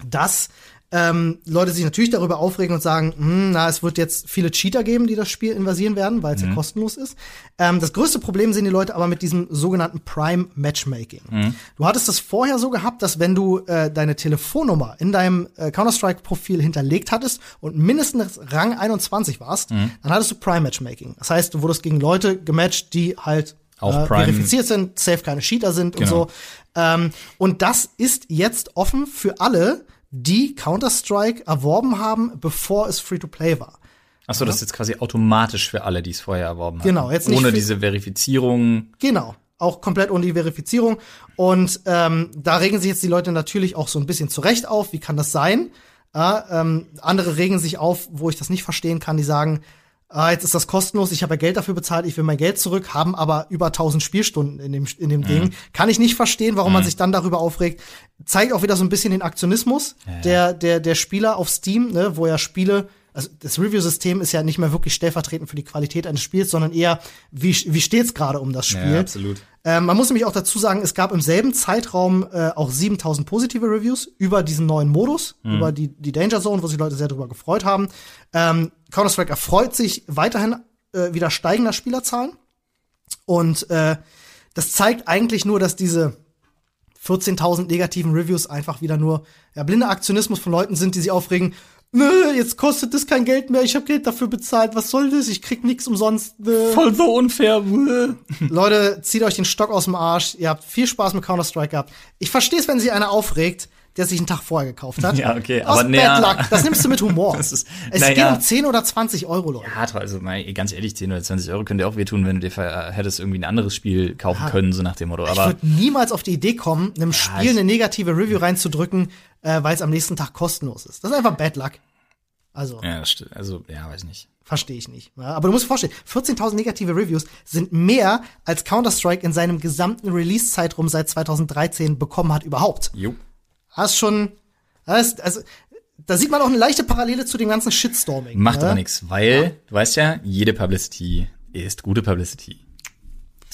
dass ähm, Leute sich natürlich darüber aufregen und sagen, hm, na, es wird jetzt viele Cheater geben, die das Spiel invasieren werden, weil es ja kostenlos ist. Ähm, das größte Problem sehen die Leute aber mit diesem sogenannten Prime Matchmaking. Du hattest das vorher so gehabt, dass wenn du äh, deine Telefonnummer in deinem äh, Counter-Strike-Profil hinterlegt hattest und mindestens Rang 21 warst, dann hattest du Prime Matchmaking. Das heißt, du wurdest gegen Leute gematcht, die halt Auch äh, verifiziert sind, safe keine Cheater sind Genau. und so. Ähm, und das ist jetzt offen für alle, die Counter-Strike erworben haben, bevor es Free-to-Play war. Achso, das ist jetzt quasi automatisch für alle, die es vorher erworben haben. Genau, jetzt nicht Ohne diese Verifizierung. Genau. Auch komplett ohne die Verifizierung. Und ähm, da regen sich jetzt die Leute natürlich auch so ein bisschen zurecht auf. Wie kann das sein? Ja, ähm, andere regen sich auf, wo ich das nicht verstehen kann, die sagen, ah, jetzt ist das kostenlos, ich habe ja Geld dafür bezahlt, ich will mein Geld zurück, haben aber über 1000 Spielstunden in dem, in dem Ding. Kann ich nicht verstehen, warum man sich dann darüber aufregt. Zeigt auch wieder so ein bisschen den Aktionismus Der, der, der Spieler auf Steam, ne, wo ja Spiele, also das Review-System ist ja nicht mehr wirklich stellvertretend für die Qualität eines Spiels, sondern eher, wie, wie steht's gerade um das Spiel. Ja, absolut. Ähm, man muss nämlich auch dazu sagen, es gab im selben Zeitraum äh, auch 7000 positive Reviews über diesen neuen Modus, über die, die Danger Zone, wo sich Leute sehr darüber gefreut haben. Ähm, Counter-Strike erfreut sich weiterhin äh, wieder steigender Spielerzahlen. Und äh, das zeigt eigentlich nur, dass diese 14.000 negativen Reviews einfach wieder nur ja, blinder Aktionismus von Leuten sind, die sich aufregen. Nö, jetzt kostet das kein Geld mehr, ich habe Geld dafür bezahlt, was soll das? Ich krieg nix umsonst. Nö. Voll so unfair. Leute, zieht euch den Stock aus dem Arsch. Ihr habt viel Spaß mit Counter-Strike gehabt. Ich verstehe es, wenn sich einer aufregt, der sich einen Tag vorher gekauft hat. Ja, okay, Aus aber Bad naja. Luck. Das nimmst du mit Humor. Das ist- es naja. geht um 10 oder 20 Euro, Leute. Ja, also mal, ganz ehrlich, 10 oder 20 Euro könnte auch wehtun, wenn du dir ver- hättest irgendwie ein anderes Spiel kaufen können, so nach dem Motto. ich Aber würde niemals auf die Idee kommen, einem Spiel ich- eine negative Review reinzudrücken, äh, weil es am nächsten Tag kostenlos ist. Das ist einfach Bad Luck. Also, ja, das stimmt. Also, ja, weiß nicht. verstehe ich nicht. Ja, aber du musst dir vorstellen, 14.000 negative Reviews sind mehr, als Counter-Strike in seinem gesamten Release-Zeitraum seit 2013 bekommen hat überhaupt. Jo. Das ist schon, das ist, also, da sieht man auch eine leichte Parallele zu dem ganzen Shitstorming. Macht ne? aber nichts, weil, du weißt ja, jede Publicity ist gute Publicity.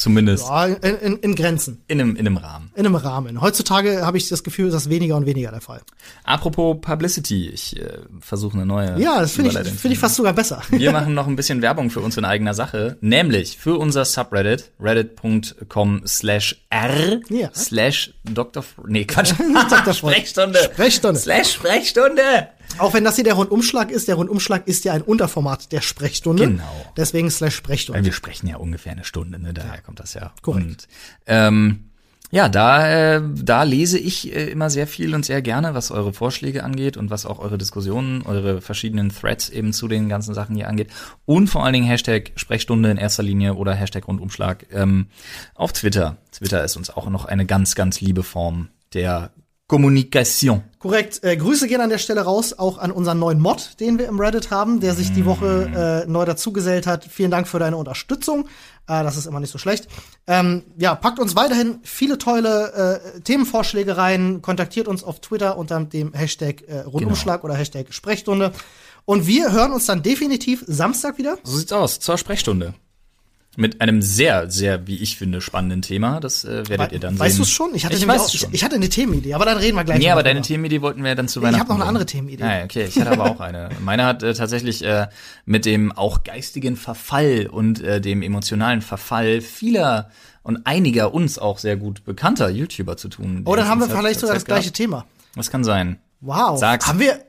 Zumindest Ja, in, in, in Grenzen, in, einem, in einem Rahmen. in einem Rahmen. Heutzutage habe ich das Gefühl, ist das weniger und weniger der Fall. Apropos Publicity, ich äh, versuche eine neue. Ja, das finde ich, finde ich fast sogar besser. Wir machen noch ein bisschen Werbung für uns in eigener Sache, nämlich für unser Subreddit, reddit.com slash r Ja. slash Dr. Nee, Quatsch. Dr. Sprechstunde. Sprechstunde. Slash Sprechstunde. Auch wenn das hier der Rundumschlag ist, der Rundumschlag ist ja ein Unterformat der Sprechstunde. Genau. Deswegen slash Weil Sprechstunde. wir sprechen ja ungefähr eine Stunde, ne? Daher kommt das ja. Korrekt. Und, ähm, ja, da, äh, da lese ich äh, immer sehr viel und sehr gerne, was eure Vorschläge angeht und was auch eure Diskussionen, eure verschiedenen Threads eben zu den ganzen Sachen hier angeht. Und vor allen Dingen Hashtag Sprechstunde in erster Linie oder Hashtag Rundumschlag ähm, auf Twitter. Twitter ist uns auch noch eine ganz, ganz liebe Form der Kommunikation. Korrekt. Äh, Grüße gehen an der Stelle raus, auch an unseren neuen Mod, den wir im Reddit haben, der sich die Woche äh, neu dazugesellt hat. Vielen Dank für deine Unterstützung. Äh, das ist immer nicht so schlecht. Ähm, ja, packt uns weiterhin viele tolle äh, Themenvorschläge rein. Kontaktiert uns auf Twitter unter dem Hashtag äh, Rundumschlag oder Hashtag Sprechstunde. Und wir hören uns dann definitiv Samstag wieder. So sieht's aus, zur Sprechstunde. Mit einem sehr, sehr, wie ich finde, spannenden Thema. Das äh, werdet ihr dann weißt sehen. du es schon? Ich hatte, ich weiß auch, schon. Ich, ich hatte eine Themenidee, aber dann reden wir gleich. Nee, aber deine Themenidee wollten wir dann zu Ich Weihnachten. habe noch eine andere Themenidee. Ah, okay, ich hatte aber auch eine. Meine hat äh, tatsächlich äh, mit dem auch geistigen Verfall und äh, dem emotionalen Verfall vieler und einiger uns auch sehr gut bekannter YouTuber zu tun. Oh, dann haben wir vielleicht sogar das gleiche Thema. Das kann sein. Wow. Sag's. Haben wir,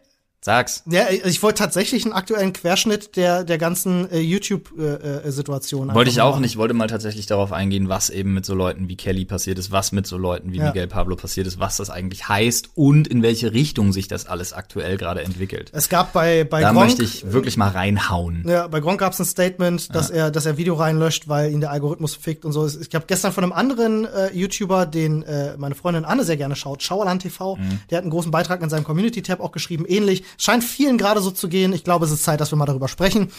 Sag's. Ja, ich wollte tatsächlich einen aktuellen Querschnitt der, der ganzen äh, YouTube-Situation Wollte ich auch nicht. Ich wollte mal tatsächlich darauf eingehen, was eben mit so Leuten wie Kelly passiert ist, was mit so Leuten wie Ja. Miguel Pablo passiert ist, was das eigentlich heißt und in welche Richtung sich das alles aktuell gerade entwickelt. Es gab bei, bei Da Gronk, möchte ich wirklich mal reinhauen. ja, bei Gronk gab es ein Statement, dass er, dass er Video reinlöscht, weil ihn der Algorithmus fickt und so. Ich habe gestern von einem anderen äh, YouTuber, den äh, meine Freundin Anne sehr gerne schaut, Schauerland TV, Mhm. der hat einen großen Beitrag in seinem Community-Tab auch geschrieben, ähnlich. Scheint vielen gerade so zu gehen. Ich glaube, es ist Zeit, dass wir mal darüber sprechen.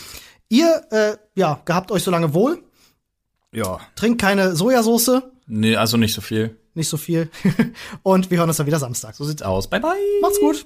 Ihr, äh, ja, gehabt euch so lange wohl, Ja. trinkt keine Sojasauce, Nee, also nicht so viel. nicht so viel. und wir hören uns dann wieder Samstag. So sieht's aus. Bye bye. Macht's gut.